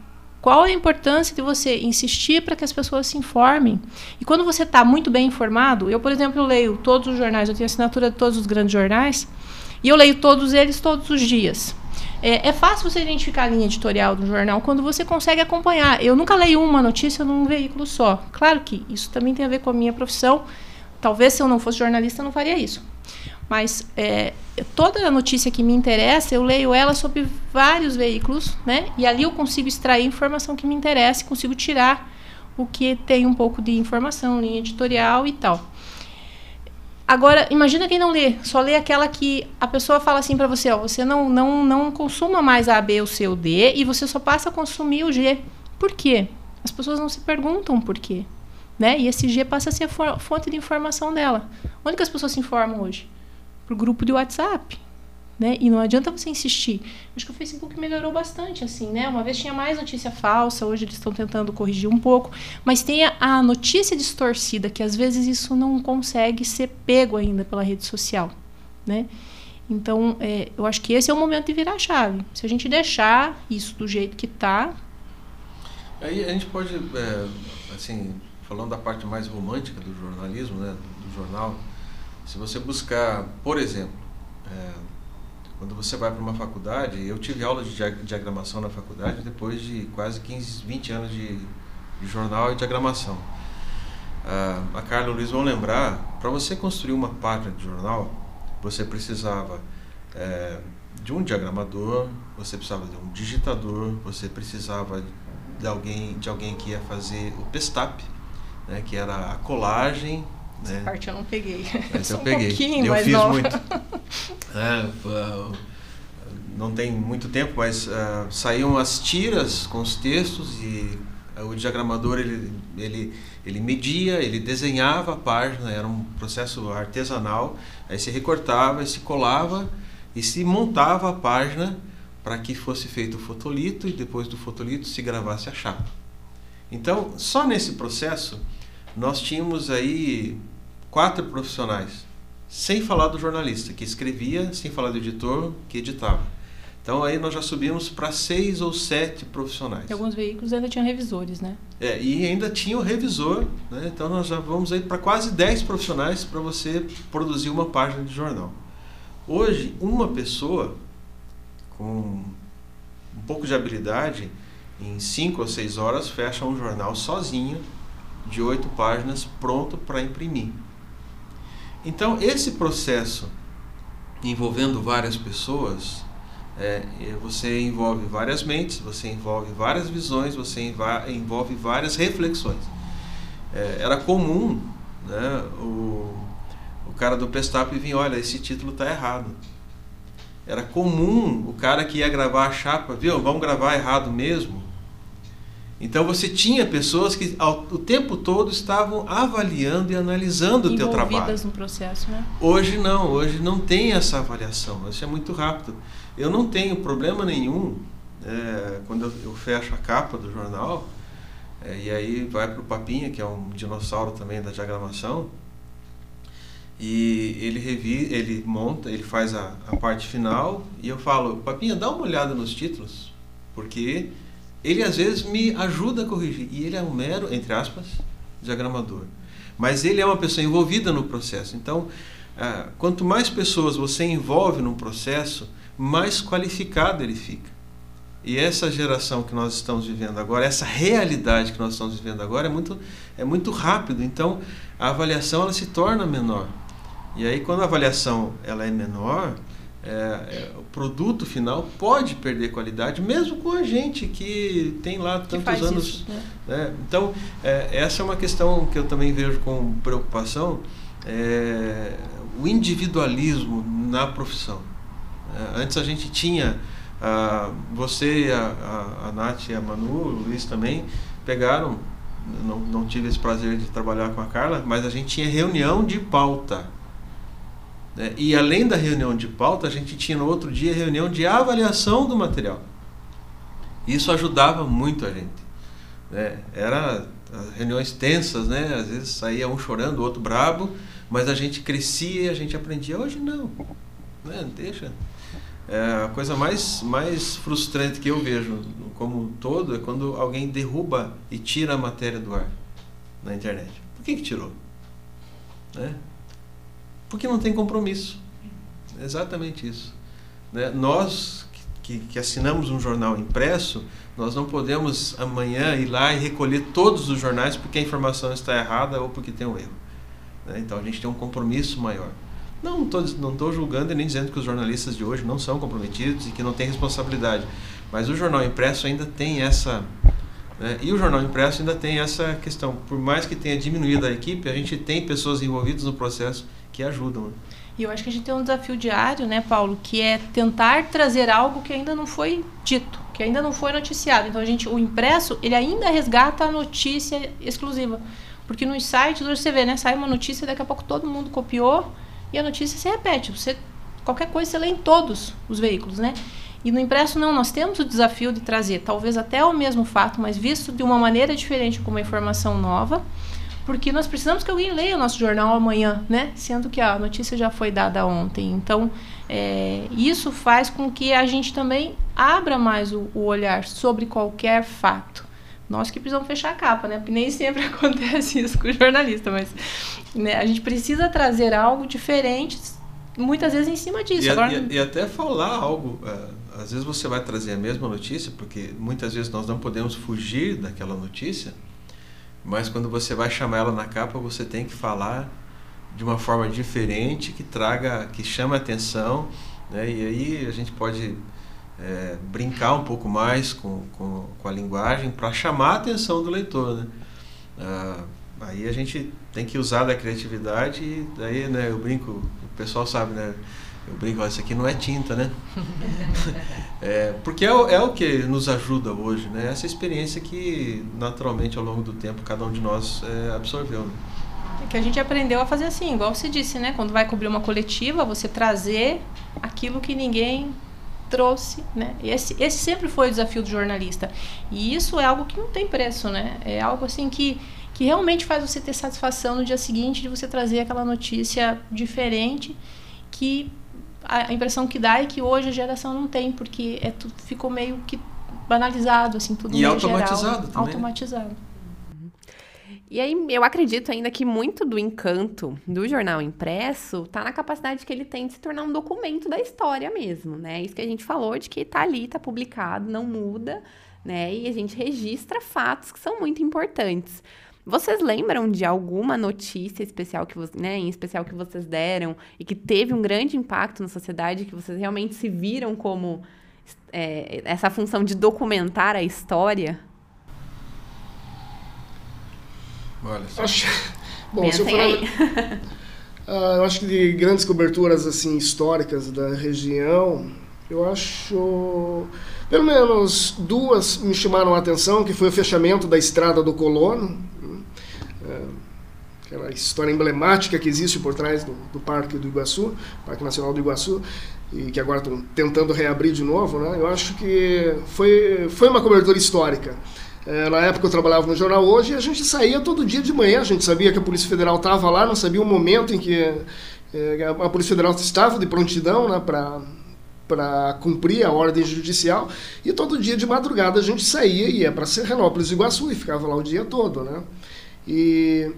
qual a importância de você insistir para que as pessoas se informem? E quando você está muito bem informado, eu, por exemplo, leio todos os jornais, eu tenho assinatura de todos os grandes jornais, e eu leio todos eles todos os dias. É, é, fácil você identificar a linha editorial do jornal quando você consegue acompanhar. Eu nunca leio uma notícia num veículo só. Claro que isso também tem a ver com a minha profissão. Talvez se eu não fosse jornalista eu não faria isso. Mas é, toda a notícia que me interessa, eu leio ela sobre vários veículos, né? E ali eu consigo extrair informação que me interessa consigo tirar o que tem um pouco de informação, linha editorial e tal. Agora, imagina quem não lê, só lê aquela que a pessoa fala assim para você, ó, você não, não, não consuma mais a, B, o C, o D e você só passa a consumir o G. Por quê? As pessoas não se perguntam por quê. Né? E esse G passa a ser a fonte de informação dela. Onde que as pessoas se informam hoje? Pro grupo de WhatsApp. Né? E não adianta você insistir. Acho que o Facebook melhorou bastante, assim, né? Uma vez tinha mais notícia falsa, hoje eles estão tentando corrigir um pouco, mas tem a, a notícia distorcida, que às vezes isso não consegue ser pego ainda pela rede social, né? Então, é, eu acho que esse é o momento de virar a chave. Se a gente deixar isso do jeito que está. Aí a gente pode, é, assim, falando da parte mais romântica do jornalismo, né, do jornal, se você buscar, por exemplo, é, quando você vai para uma faculdade, eu tive aula de diagramação na faculdade depois de quase 15, 20 anos de, de jornal e diagramação. Ah, a Carla e o Luiz vão lembrar, para você construir uma página de jornal, você precisava é, de um diagramador, você precisava de um digitador, você precisava de alguém, de alguém que ia fazer o pestap, né, que era a colagem essa né? parte eu não peguei. Essa eu um peguei. pouquinho eu fiz nova. muito. É, não tem muito tempo, mas uh, saíam as tiras com os textos e o diagramador ele, ele, ele media, ele desenhava a página, era um processo artesanal, aí se recortava, se colava e se montava a página para que fosse feito o fotolito e depois do fotolito se gravasse a chapa. Então, só nesse processo nós tínhamos aí quatro profissionais, sem falar do jornalista que escrevia, sem falar do editor que editava. Então aí nós já subimos para seis ou sete profissionais. E alguns veículos ainda tinham revisores, né? É, e ainda tinha o revisor, né? então nós já vamos aí para quase dez profissionais para você produzir uma página de jornal. Hoje, uma pessoa com um pouco de habilidade, em cinco ou seis horas, fecha um jornal sozinho, de oito páginas, pronto para imprimir. Então, esse processo envolvendo várias pessoas, é, você envolve várias mentes, você envolve várias visões, você envolve várias reflexões. É, era comum né, o, o cara do Pestap vir, olha, esse título está errado. Era comum o cara que ia gravar a chapa, viu, vamos gravar errado mesmo. Então você tinha pessoas que ao, o tempo todo estavam avaliando e analisando o teu trabalho. No processo, né? Hoje não, hoje não tem essa avaliação, isso é muito rápido. Eu não tenho problema nenhum é, quando eu, eu, fecho a capa do jornal é, e aí vai para o Papinha, que é um dinossauro também da diagramação, e ele revi, ele monta, ele faz a, a parte final e eu falo, Papinha, dá uma olhada nos títulos, porque ele às vezes me ajuda a corrigir. E ele é um mero, entre aspas, diagramador. Mas ele é uma pessoa envolvida no processo. Então, ah, quanto mais pessoas você envolve num processo, mais qualificado ele fica. E essa geração que nós estamos vivendo agora, essa realidade que nós estamos vivendo agora é muito, é muito rápido. Então, a avaliação ela se torna menor. E aí, quando a avaliação ela é menor, é, é, o produto final pode perder qualidade, mesmo com a gente que tem lá tantos anos. Isso, né? né? Então, é, essa é uma questão que eu também vejo com preocupação: é, o individualismo na profissão. É, antes a gente tinha, a, você, a, a, a Nath e a Manu, o Luiz também, pegaram. Não, não tive esse prazer de trabalhar com a Carla, mas a gente tinha reunião de pauta né? E além da reunião de pauta, a gente tinha no outro dia reunião de avaliação do material. Isso ajudava muito a gente. Né? Era reuniões tensas, né? às vezes saía um chorando, o outro brabo, mas a gente crescia e a gente aprendia. Hoje não. Né? Deixa. É, a coisa mais, mais frustrante que eu vejo como um todo é quando alguém derruba e tira a matéria do ar na internet. Por que, que tirou? Né? Porque não tem compromisso. É exatamente isso. Né? Nós que, que, assinamos um jornal impresso, nós não podemos amanhã ir lá e recolher todos os jornais porque a informação está errada ou porque tem um erro. Né? Então a gente tem um compromisso maior. Não estou não tô julgando e nem dizendo que os jornalistas de hoje não são comprometidos e que não têm responsabilidade. Mas o jornal impresso ainda tem essa. Né? E o jornal impresso ainda tem essa questão. Por mais que tenha diminuído a equipe, a gente tem pessoas envolvidas no processo que ajudam. Né? E eu acho que a gente tem um desafio diário, né, Paulo, que é tentar trazer algo que ainda não foi dito, que ainda não foi noticiado. Então a gente, o impresso, ele ainda resgata a notícia exclusiva. Porque nos sites hoje você vê, né, sai uma notícia, daqui a pouco todo mundo copiou e a notícia se repete. Você qualquer coisa você lê em todos os veículos, né? E no impresso não, nós temos o desafio de trazer talvez até o mesmo fato, mas visto de uma maneira diferente com uma informação nova porque nós precisamos que alguém leia o nosso jornal amanhã, né? Sendo que a notícia já foi dada ontem. Então, é, isso faz com que a gente também abra mais o, o, olhar sobre qualquer fato. Nós que precisamos fechar a capa, né? Porque nem sempre acontece isso com o jornalista, mas né, a gente precisa trazer algo diferente, muitas vezes em cima disso. E, Agora, e, e até falar algo. Uh, às vezes você vai trazer a mesma notícia, porque muitas vezes nós não podemos fugir daquela notícia mas quando você vai chamar ela na capa, você tem que falar de uma forma diferente, que traga, que chame atenção, né? E aí a gente pode é, brincar um pouco mais com, com, com a linguagem para chamar a atenção do leitor, né? Ah, aí a gente tem que usar da criatividade e daí, né, eu brinco, o pessoal sabe, né? Eu brinco, isso aqui não é tinta, né? é, porque é, é, o que nos ajuda hoje, né? Essa experiência que naturalmente ao longo do tempo cada um de nós é, absorveu. Né? É que a gente aprendeu a fazer assim, igual você disse, né? Quando vai cobrir uma coletiva, você trazer aquilo que ninguém trouxe, né? Esse, esse sempre foi o desafio do jornalista. E isso é algo que não tem preço, né? É algo assim que que realmente faz você ter satisfação no dia seguinte de você trazer aquela notícia diferente que a impressão que dá é que hoje a geração não tem, porque é tudo, ficou meio que banalizado, assim, tudo e meio automatizado geral, também. automatizado. E aí eu acredito ainda que muito do encanto do jornal impresso tá na capacidade que ele tem de se tornar um documento da história mesmo, né? Isso que a gente falou de que tá ali, tá publicado, não muda, né? E a gente registra fatos que são muito importantes. Vocês lembram de alguma notícia especial que você, né, em especial que vocês deram e que teve um grande impacto na sociedade, que vocês realmente se viram como é, essa função de documentar a história? Olha só. Acho... Bom, se eu falar... uh, eu acho que de grandes coberturas assim históricas da região, eu acho pelo menos duas me chamaram a atenção, que foi o fechamento da estrada do Colono, aquela história emblemática que existe por trás do, do Parque do Iguaçu, Parque Nacional do Iguaçu, e que agora estão tentando reabrir de novo, né? Eu acho que foi, foi uma cobertura histórica. É, na época eu trabalhava no jornal hoje e a gente saía todo dia de manhã, a gente sabia que a Polícia Federal estava lá, não sabia o momento em que é, a Polícia Federal estava de prontidão né, para para cumprir a ordem judicial e todo dia de madrugada a gente saía e ia para Serranópolis Iguaçu e ficava lá o dia todo, né? E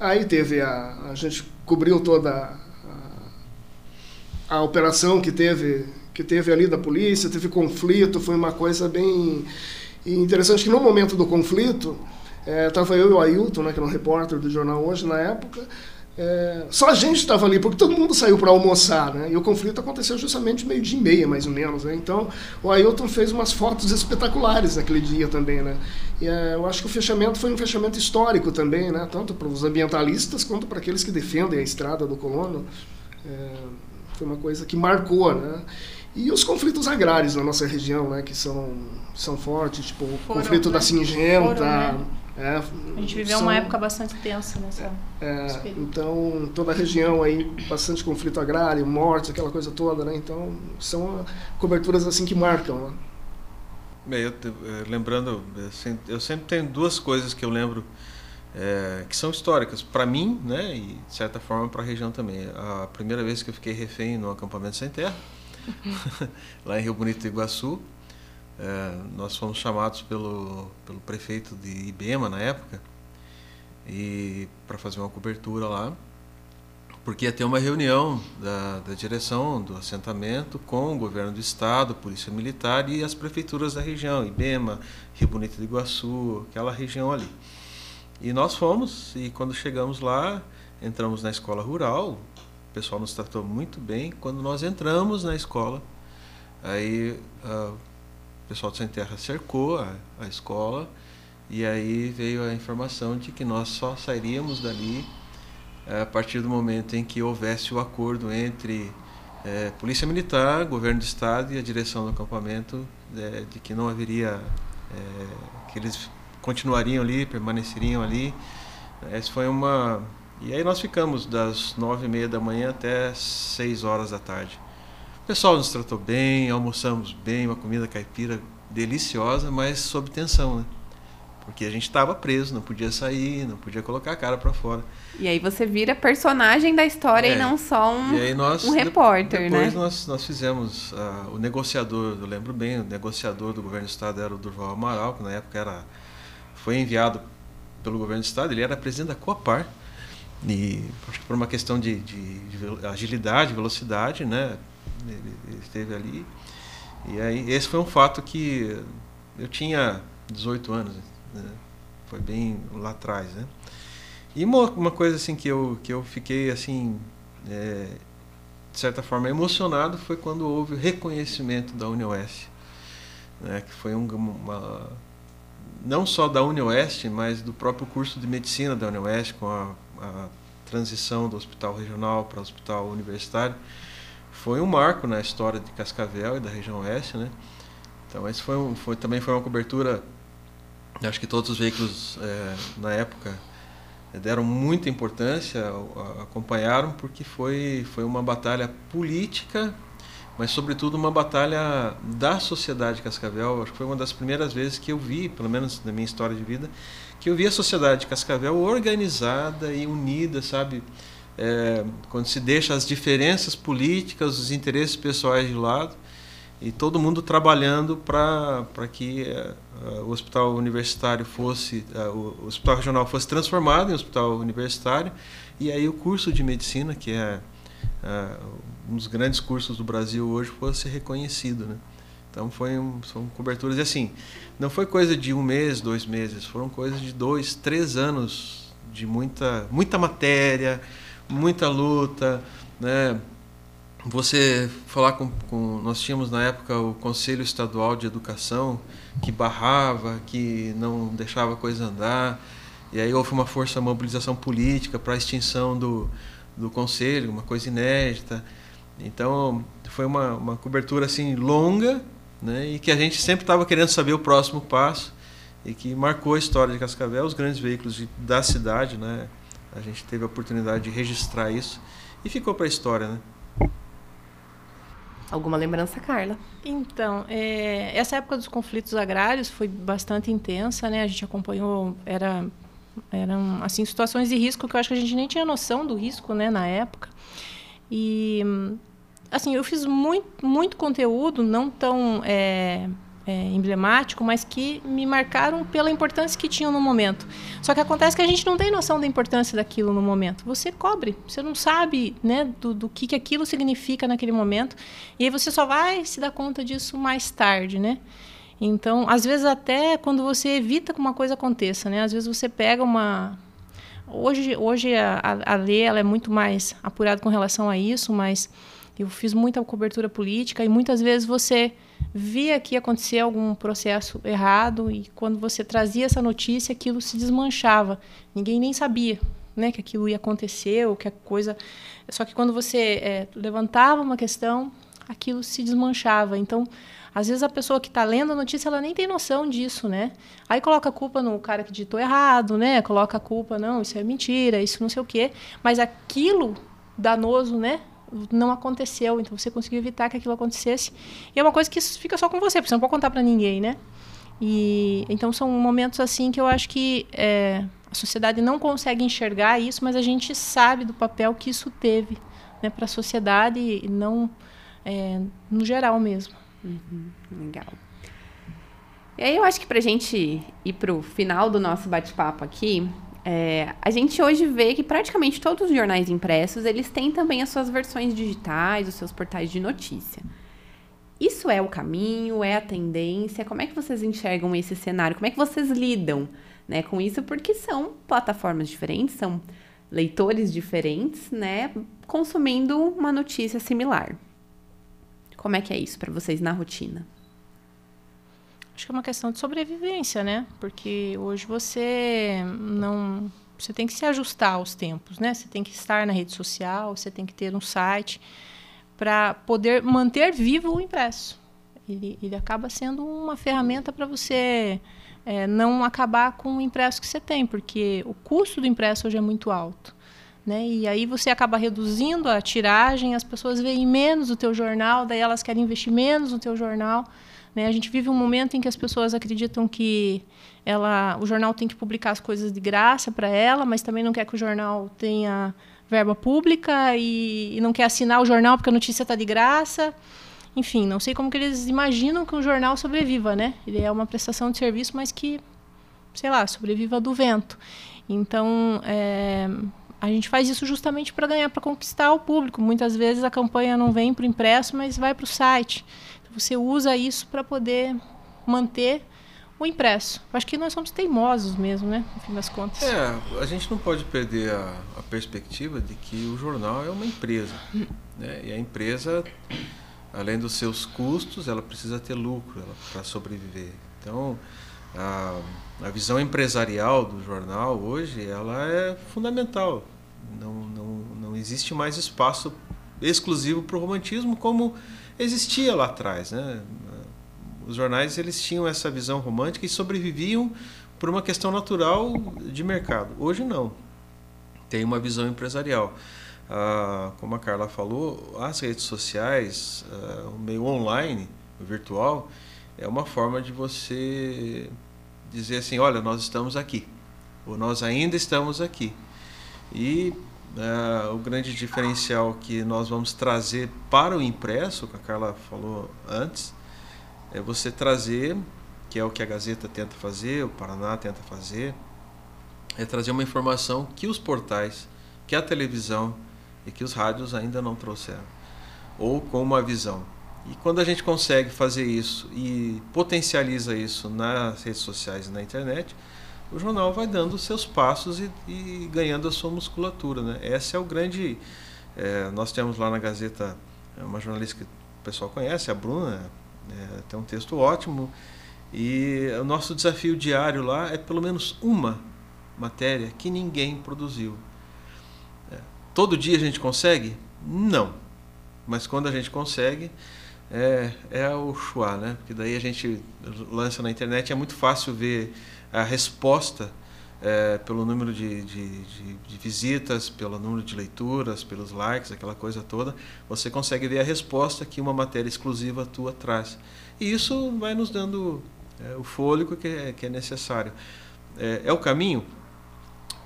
aí teve a. A gente cobriu toda a, a operação que teve, que teve ali da polícia, teve conflito, foi uma coisa bem interessante que no momento do conflito, estava é, eu e o Ailton, né, que era um repórter do jornal hoje na época, é, só a gente estava ali, porque todo mundo saiu para almoçar, né? E o conflito aconteceu justamente meio dia e meia, mais ou menos, né? Então, o Ailton fez umas fotos espetaculares naquele dia também, né? E é, eu acho que o fechamento foi um fechamento histórico também, né? Tanto para os ambientalistas quanto para aqueles que defendem a estrada do colono. É, foi uma coisa que marcou, né? E os conflitos agrários na nossa região, né? Que são, são fortes, tipo o conflito né? da Singenta... Foram, né? É, a gente viveu são, uma época bastante tensa nessa. É, então, toda a região aí, bastante conflito agrário, mortes, aquela coisa toda, né? Então, são coberturas assim que marcam. Né? Bem, eu, é, lembrando, eu sempre tenho duas coisas que eu lembro é, que são históricas para mim, né? E de certa forma para a região também. A primeira vez que eu fiquei refém no acampamento sem terra, lá em Rio Bonito do Iguaçu. É, nós fomos chamados pelo, pelo prefeito de Ibema na época e para fazer uma cobertura lá, porque ia ter uma reunião da, da direção do assentamento com o governo do estado, polícia militar e as prefeituras da região, Ibema, Rio Bonito do Iguaçu, aquela região ali. E nós fomos e quando chegamos lá, entramos na escola rural, o pessoal nos tratou muito bem. Quando nós entramos na escola, aí uh, o pessoal do Sem Terra cercou a, a escola e aí veio a informação de que nós só sairíamos dali a partir do momento em que houvesse o acordo entre é, Polícia Militar, Governo do Estado e a direção do acampamento é, de que não haveria, é, que eles continuariam ali, permaneceriam ali. Essa foi uma. E aí nós ficamos das nove e meia da manhã até seis horas da tarde. Pessoal nos tratou bem, almoçamos bem, uma comida caipira deliciosa, mas sob tensão, né? Porque a gente estava preso, não podia sair, não podia colocar a cara para fora. E aí você vira personagem da história é. e não só um, nós, um repórter, depois né? Depois nós, nós fizemos uh, o negociador, eu lembro bem, o negociador do governo do estado era o Durval Amaral, que na época era, foi enviado pelo governo do estado, ele era presidente da Coapar. E acho que por uma questão de, de, de agilidade, velocidade, né? Ele, esteve ali. E aí esse foi um fato que eu tinha 18 anos, né? Foi bem lá atrás, né? E uma, uma coisa assim que eu, que eu fiquei assim, é, de certa forma emocionado foi quando houve o reconhecimento da UniOeste, né? Que foi um, uma não só da UniOeste, mas do próprio curso de medicina da UniOeste com a, a transição do hospital regional para o hospital universitário foi um marco na história de Cascavel e da região oeste, né? Então esse foi, um, foi também foi uma cobertura Acho que todos os veículos é, na época deram muita importância, acompanharam, porque foi, foi uma batalha política, mas sobretudo uma batalha da sociedade Cascavel. Acho que foi uma das primeiras vezes que eu vi, pelo menos na minha história de vida, que eu vi a sociedade Cascavel organizada e unida, sabe? É, quando se deixa as diferenças políticas, os interesses pessoais de lado e todo mundo trabalhando para que uh, o hospital universitário fosse uh, o hospital regional fosse transformado em hospital universitário e aí o curso de medicina que é uh, um dos grandes cursos do Brasil hoje fosse reconhecido né? Então foi um, são coberturas e assim não foi coisa de um mês dois meses foram coisas de dois três anos de muita muita matéria muita luta né você falar com, com, Nós tínhamos na época o Conselho Estadual de Educação que barrava, que não deixava a coisa andar. E aí houve uma força mobilização política para a extinção do, do Conselho, uma coisa inédita. Então foi uma, uma cobertura assim longa né, e que a gente sempre estava querendo saber o próximo passo e que marcou a história de Cascavel, os grandes veículos da cidade. Né, a gente teve a oportunidade de registrar isso e ficou para a história. Né. Alguma lembrança, Carla? Então, é, essa época dos conflitos agrários foi bastante intensa, né? A gente acompanhou, era, eram assim situações de risco que eu acho que a gente nem tinha noção do risco, né, na época. E assim, eu fiz muito, muito conteúdo, não tão é, é, emblemático, mas que me marcaram pela importância que tinham no momento. Só que acontece que a gente não tem noção da importância daquilo no momento. Você cobre, você não sabe né, do, do que, que aquilo significa naquele momento, e aí você só vai se dar conta disso mais tarde, né? Então, às vezes até quando você evita que uma coisa aconteça, né? Às vezes você pega uma hoje hoje a, a, lei ela é muito mais apurada com relação a isso, mas eu fiz muita cobertura política e muitas vezes você via que ia acontecer algum processo errado e quando você trazia essa notícia, aquilo se desmanchava. Ninguém nem sabia né, que aquilo ia acontecer ou que a coisa. Só que quando você é, levantava uma questão, aquilo se desmanchava. Então, às vezes a pessoa que está lendo a notícia, ela nem tem noção disso, né? Aí coloca a culpa no cara que ditou errado, né? Coloca a culpa, não, isso é mentira, isso não sei o quê. Mas aquilo danoso, né? Não aconteceu, então você conseguiu evitar que aquilo acontecesse. E é uma coisa que fica só com você, porque você não pode contar para ninguém, né? E então são momentos assim que eu acho que é, a sociedade não consegue enxergar isso, mas a gente sabe do papel que isso teve né, para a sociedade e não é, no geral mesmo. Uhum, legal. E aí eu acho que para gente ir para o final do nosso bate-papo aqui, é, a gente hoje vê que praticamente todos os jornais impressos, eles têm também as suas versões digitais, os seus portais de notícia. Isso é o caminho, é a tendência? Como é que vocês enxergam esse cenário? Como é que vocês lidam né, com isso? Porque são plataformas diferentes, são leitores diferentes, né, consumindo uma notícia similar. Como é que é isso para vocês na rotina? Acho que é uma questão de sobrevivência, né? Porque hoje você não você tem que se ajustar aos tempos, né? Você tem que estar na rede social, você tem que ter um site para poder manter vivo o impresso. Ele, ele acaba sendo uma ferramenta para você é, não acabar com o impresso que você tem, porque o custo do impresso hoje é muito alto. Né? E aí você acaba reduzindo a tiragem, as pessoas veem menos o teu jornal, daí elas querem investir menos no teu jornal. Né? A gente vive um momento em que as pessoas acreditam que ela, o jornal tem que publicar as coisas de graça para ela, mas também não quer que o jornal tenha verba pública e, e não quer assinar o jornal porque a notícia está de graça. Enfim, não sei como que eles imaginam que um jornal sobreviva, né? Ele é uma prestação de serviço, mas que, sei lá, sobreviva do vento. Então, é, a gente faz isso justamente para ganhar, para conquistar o público. Muitas vezes a campanha não vem para o impresso, mas vai para o site. Você usa isso para poder manter o impresso. Acho que nós somos teimosos mesmo, né? No fim das contas. É, a gente não pode perder a, a perspectiva de que o jornal é uma empresa. Né? E a empresa, além dos seus custos, ela precisa ter lucro para sobreviver. Então, a, a visão empresarial do jornal hoje ela é fundamental. Não, não, não existe mais espaço exclusivo para o romantismo como existia lá atrás. Né? Os jornais eles tinham essa visão romântica e sobreviviam por uma questão natural de mercado. Hoje não. Tem uma visão empresarial. Ah, como a Carla falou, as redes sociais, ah, o meio online, o virtual, é uma forma de você dizer assim, olha, nós estamos aqui, ou nós ainda estamos aqui. E uh, o grande diferencial que nós vamos trazer para o impresso, que a Carla falou antes, é você trazer, que é o que a Gazeta tenta fazer, o Paraná tenta fazer, é trazer uma informação que os portais, que a televisão e que os rádios ainda não trouxeram, ou com uma visão. E quando a gente consegue fazer isso e potencializa isso nas redes sociais e na internet, o jornal vai dando os seus passos e, e ganhando a sua musculatura. Né? Esse é o grande. É, nós temos lá na Gazeta é uma jornalista que o pessoal conhece, a Bruna, é, tem um texto ótimo. E o nosso desafio diário lá é pelo menos uma matéria que ninguém produziu. É, todo dia a gente consegue? Não. Mas quando a gente consegue, é, é o chua, né? Porque daí a gente lança na internet, é muito fácil ver a resposta é, pelo número de, de, de, de, visitas, pelo número de leituras, pelos likes, aquela coisa toda, você consegue ver a resposta que uma matéria exclusiva tua traz. E isso vai nos dando é, o fôlego que é, que é necessário. É, é, o caminho?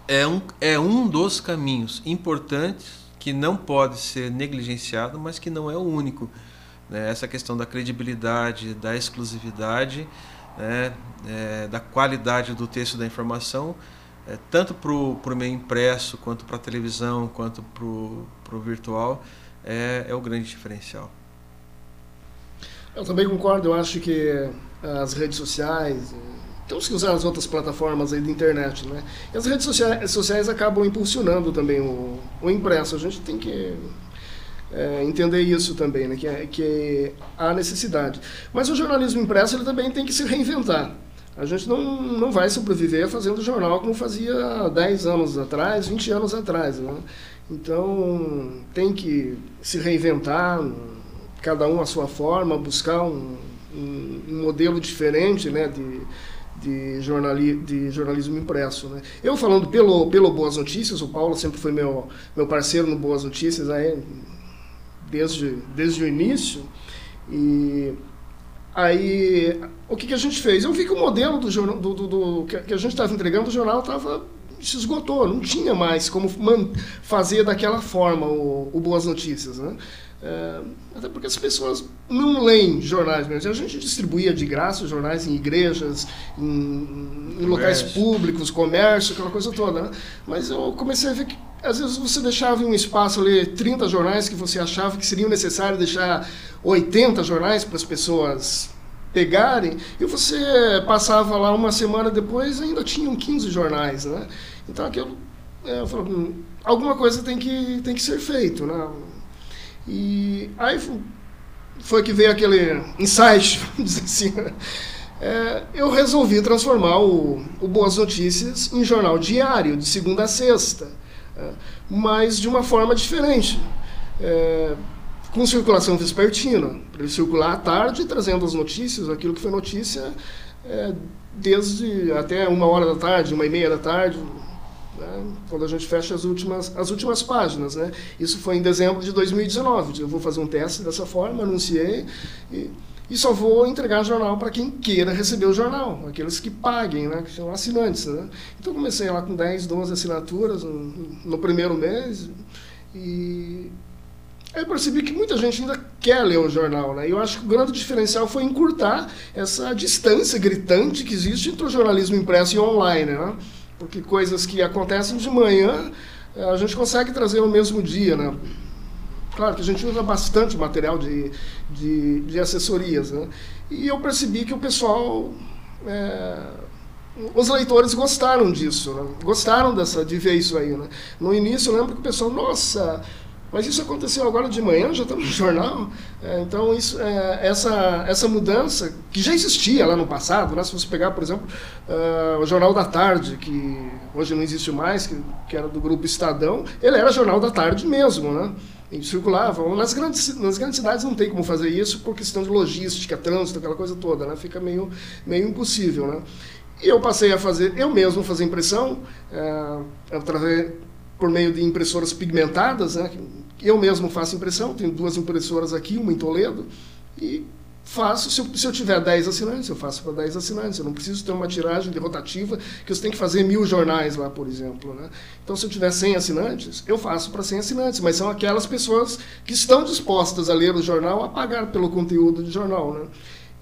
É um, é um dos caminhos importantes que não pode ser negligenciado, mas que não é o único. Né? Essa questão da credibilidade, da exclusividade, né, é, da qualidade do texto da informação, é, tanto para o meio impresso, quanto para a televisão, quanto para o virtual, é, é o grande diferencial. Eu também concordo, eu acho que as redes sociais, temos que usar as outras plataformas aí da internet, né? E as redes sociais, sociais acabam impulsionando também o, o impresso. A gente tem que é, entender isso também, né? que, é, que há necessidade. Mas o jornalismo impresso ele também tem que se reinventar. A gente não, não vai sobreviver fazendo jornal como fazia 10 anos atrás, 20 anos atrás. Né? Então, tem que se reinventar, cada um à sua forma, buscar um, um, um modelo diferente né, de, de, jornali, de jornalismo impresso. Né? Eu falando pelo, pelo Boas Notícias, o Paulo sempre foi meu, meu parceiro no Boas Notícias, aí, desde, desde o início. E aí, o que, que a gente fez? Eu vi que o modelo do, jornal, do, do, do que a gente estava entregando, o jornal estava se esgotou, não tinha mais como fazer daquela forma o, o Boas Notícias. Né? É, até porque as pessoas não leem jornais mesmo. A gente distribuía de graça os jornais em igrejas, em, em locais públicos, comércio, aquela coisa toda. Né? Mas eu comecei a ver que às vezes você deixava em um espaço ali 30 jornais que você achava que seriam necessário deixar 80 jornais para as pessoas pegarem, e você passava lá uma semana depois ainda tinham 15 jornais, né? Então aquilo é, eu hum, alguma coisa tem que, tem que ser feito, né? E aí foi que veio aquele insight, dizer assim, né? é, eu resolvi transformar o, o, Boas Notícias em jornal diário, de segunda a sexta, mas de uma forma diferente. É, com circulação vespertina, para ele circular à tarde, trazendo as notícias, aquilo que foi notícia, é, desde até uma hora da tarde, uma e meia da tarde, né, quando a gente fecha as últimas, as últimas páginas. Né? Isso foi em dezembro de 2019. Eu vou fazer um teste dessa forma, anunciei, e, e só vou entregar jornal para quem queira receber o jornal, aqueles que paguem, né, que são assinantes. Né? Então comecei lá com 10, 12 assinaturas no, no primeiro mês, e eu percebi que muita gente ainda quer ler o jornal, né? E eu acho que o grande diferencial foi encurtar essa distância gritante que existe entre o jornalismo impresso e online, né? Porque coisas que acontecem de manhã, eh, a gente consegue trazer no mesmo dia, né? Claro que a gente usa bastante material de, de, de assessorias, né? E eu percebi que o pessoal... É, os leitores gostaram disso, né? gostaram dessa, de ver isso aí. Né? No início, eu lembro que o pessoal, nossa, mas isso aconteceu agora de manhã, já está no jornal. É, então, isso, é, essa, essa mudança, que já existia lá no passado, né? se você pegar, por exemplo, uh, o Jornal da Tarde, que hoje não existe mais, que, que era do grupo Estadão, ele era Jornal da Tarde mesmo, né? E circulava. Nas grandes, nas grandes cidades não tem como fazer isso por questão de logística, trânsito, aquela coisa toda, né? Fica meio, meio impossível, né? E eu passei a fazer, eu mesmo fazer impressão, é, através, por meio de impressoras pigmentadas, né? Eu mesmo faço impressão, tenho duas impressoras aqui, uma em Toledo, e faço, se eu, se eu tiver 10 assinantes, eu faço para 10 assinantes. Eu não preciso ter uma tiragem de rotativa, que você tem que fazer mil jornais lá, por exemplo. Né? Então, se eu tiver 100 assinantes, eu faço para 100 assinantes, mas são aquelas pessoas que estão dispostas a ler o jornal, a pagar pelo conteúdo do jornal. Né?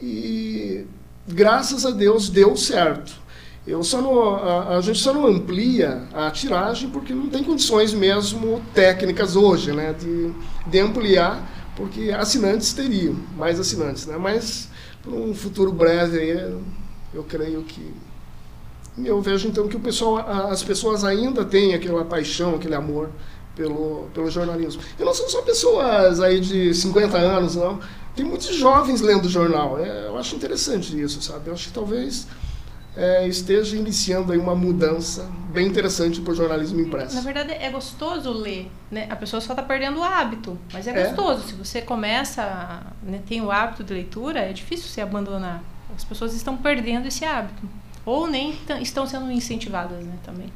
E graças a Deus deu certo. Eu só não, a, a, gente só não amplia a tiragem porque não tem condições mesmo técnicas hoje né, de, de ampliar, porque assinantes teriam, mais assinantes. Né? Mas, para um futuro breve, aí, eu creio que. Eu vejo então que o pessoal, as pessoas ainda têm aquela paixão, aquele amor pelo, pelo jornalismo. E não são só pessoas aí de 50 anos, não. Tem muitos jovens lendo jornal. É, eu acho interessante isso, sabe? Eu acho que talvez é, esteja iniciando aí uma mudança bem interessante para o jornalismo impresso. Na verdade, é gostoso ler, né? A pessoa só está perdendo o hábito, mas é, é, gostoso. Se você começa, né, tem o hábito de leitura, é difícil você abandonar. As pessoas estão perdendo esse hábito. Ou nem estão sendo incentivadas né, também.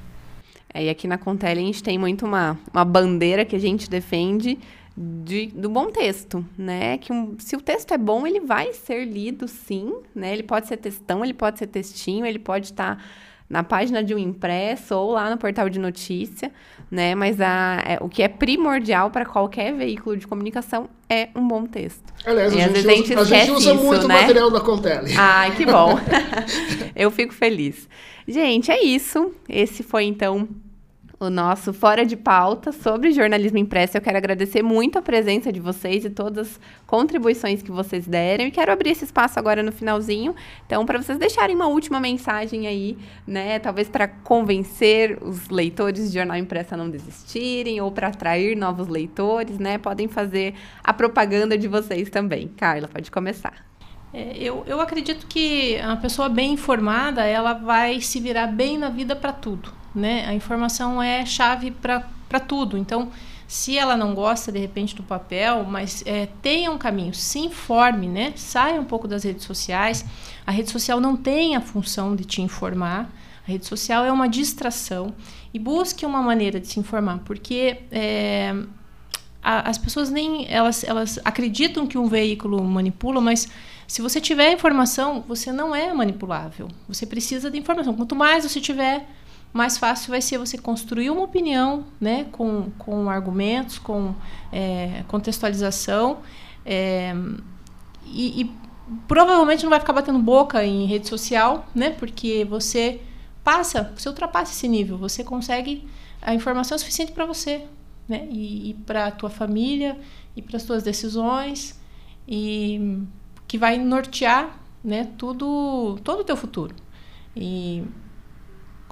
É, e aqui na Contele a gente tem muito uma, uma bandeira que a gente defende de, do bom texto, né? Que um, se o texto é bom, ele vai ser lido, sim, né? Ele pode ser textão, ele pode ser textinho, ele pode estar na página de um impresso ou lá no portal de notícia, né? Mas a, é, o que é primordial para qualquer veículo de comunicação é um bom texto. Aliás, a, gente, a gente, usa, a gente usa isso, muito né? material da Contele. Ai, que bom. Eu fico feliz. Gente, é isso. Esse foi então o nosso Fora de Pauta sobre jornalismo impresso. Eu quero agradecer muito a presença de vocês e todas as contribuições que vocês deram. E quero abrir esse espaço agora no finalzinho. Então, para vocês deixarem uma última mensagem aí, né? Talvez para convencer os leitores de jornal impresso a não desistirem ou para atrair novos leitores, né? Podem fazer a propaganda de vocês também. Carla, pode começar. É, eu, eu acredito que a pessoa bem informada, ela vai se virar bem na vida para tudo né? A informação é chave para tudo. Então, se ela não gosta de repente do papel, mas é, tenha um caminho, se informe, né? Saia um pouco das redes sociais. A rede social não tem a função de te informar. A rede social é uma distração e busque uma maneira de se informar, porque é, as pessoas nem elas, elas acreditam que um veículo manipula, mas se você tiver informação, você não é manipulável. Você precisa de informação. Quanto mais você tiver, mais fácil vai ser você construir uma opinião, né, com, com argumentos, com é, contextualização, é, e, e, provavelmente não vai ficar batendo boca em rede social, né, porque você passa, você ultrapassa esse nível, você consegue a informação suficiente para você, né, e, e para a tua família, e para as tuas decisões, e que vai nortear, né, tudo, todo o teu futuro. E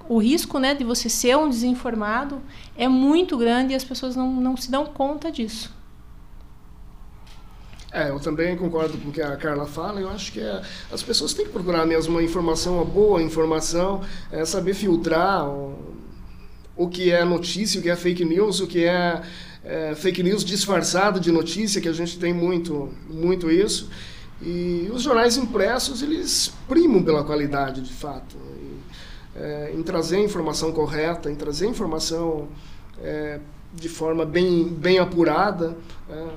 o risco né, de você ser um desinformado é muito grande e as pessoas não, não se dão conta disso. É, eu também concordo com o que a Carla fala. Eu acho que é, as pessoas têm que procurar mesmo uma informação, uma boa informação, é, saber filtrar o, o que é notícia, o que é fake news, o que é, é fake news disfarçado de notícia, que a gente tem muito, muito isso. E os jornais impressos, eles primam pela qualidade, de fato. É, em trazer a informação correta, em trazer a informação é, de forma bem, bem apurada. É,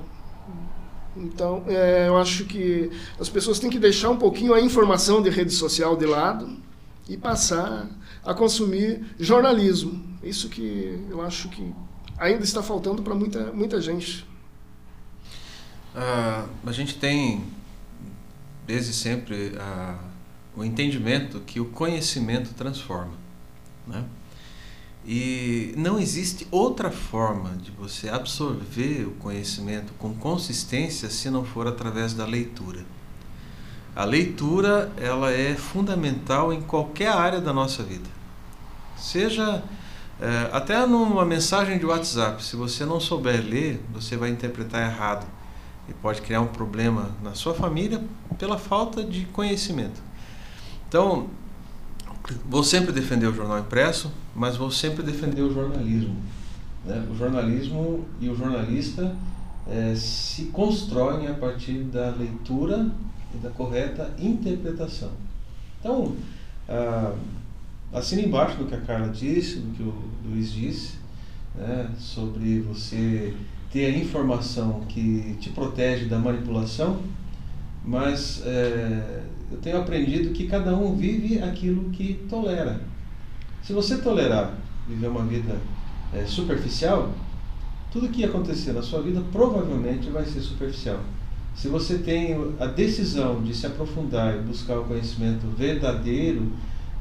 então, é, eu acho que as pessoas têm que deixar um pouquinho a informação de rede social de lado e passar a consumir jornalismo. Isso que eu acho que ainda está faltando para muita, muita gente. Uh, a gente tem, desde sempre, uh, o entendimento que o conhecimento transforma. Né? E não existe outra forma de você absorver o conhecimento com consistência se não for através da leitura. A leitura ela é fundamental em qualquer área da nossa vida. Seja é, até numa mensagem de WhatsApp, se você não souber ler, você vai interpretar errado e pode criar um problema na sua família pela falta de conhecimento. Então, vou sempre defender o jornal impresso, mas vou sempre defender o jornalismo. Né? O jornalismo e o jornalista é, se constroem a partir da leitura e da correta interpretação. Então, ah, assina embaixo do que a Carla disse, do que o Luiz disse, né, sobre você ter a informação que te protege da manipulação, mas é, eu tenho aprendido que cada um vive aquilo que tolera. Se você tolerar viver uma vida é, superficial, tudo que acontecer na sua vida provavelmente vai ser superficial. Se você tem a decisão de se aprofundar e buscar o conhecimento verdadeiro,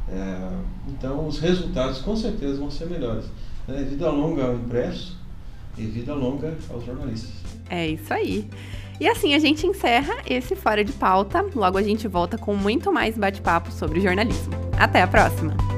é, então os resultados com certeza vão ser melhores. Né? Vida longa ao impresso e vida longa aos jornalistas. É isso aí. E assim a gente encerra esse Fora de Pauta. Logo a gente volta com muito mais bate-papo sobre jornalismo. Até a próxima!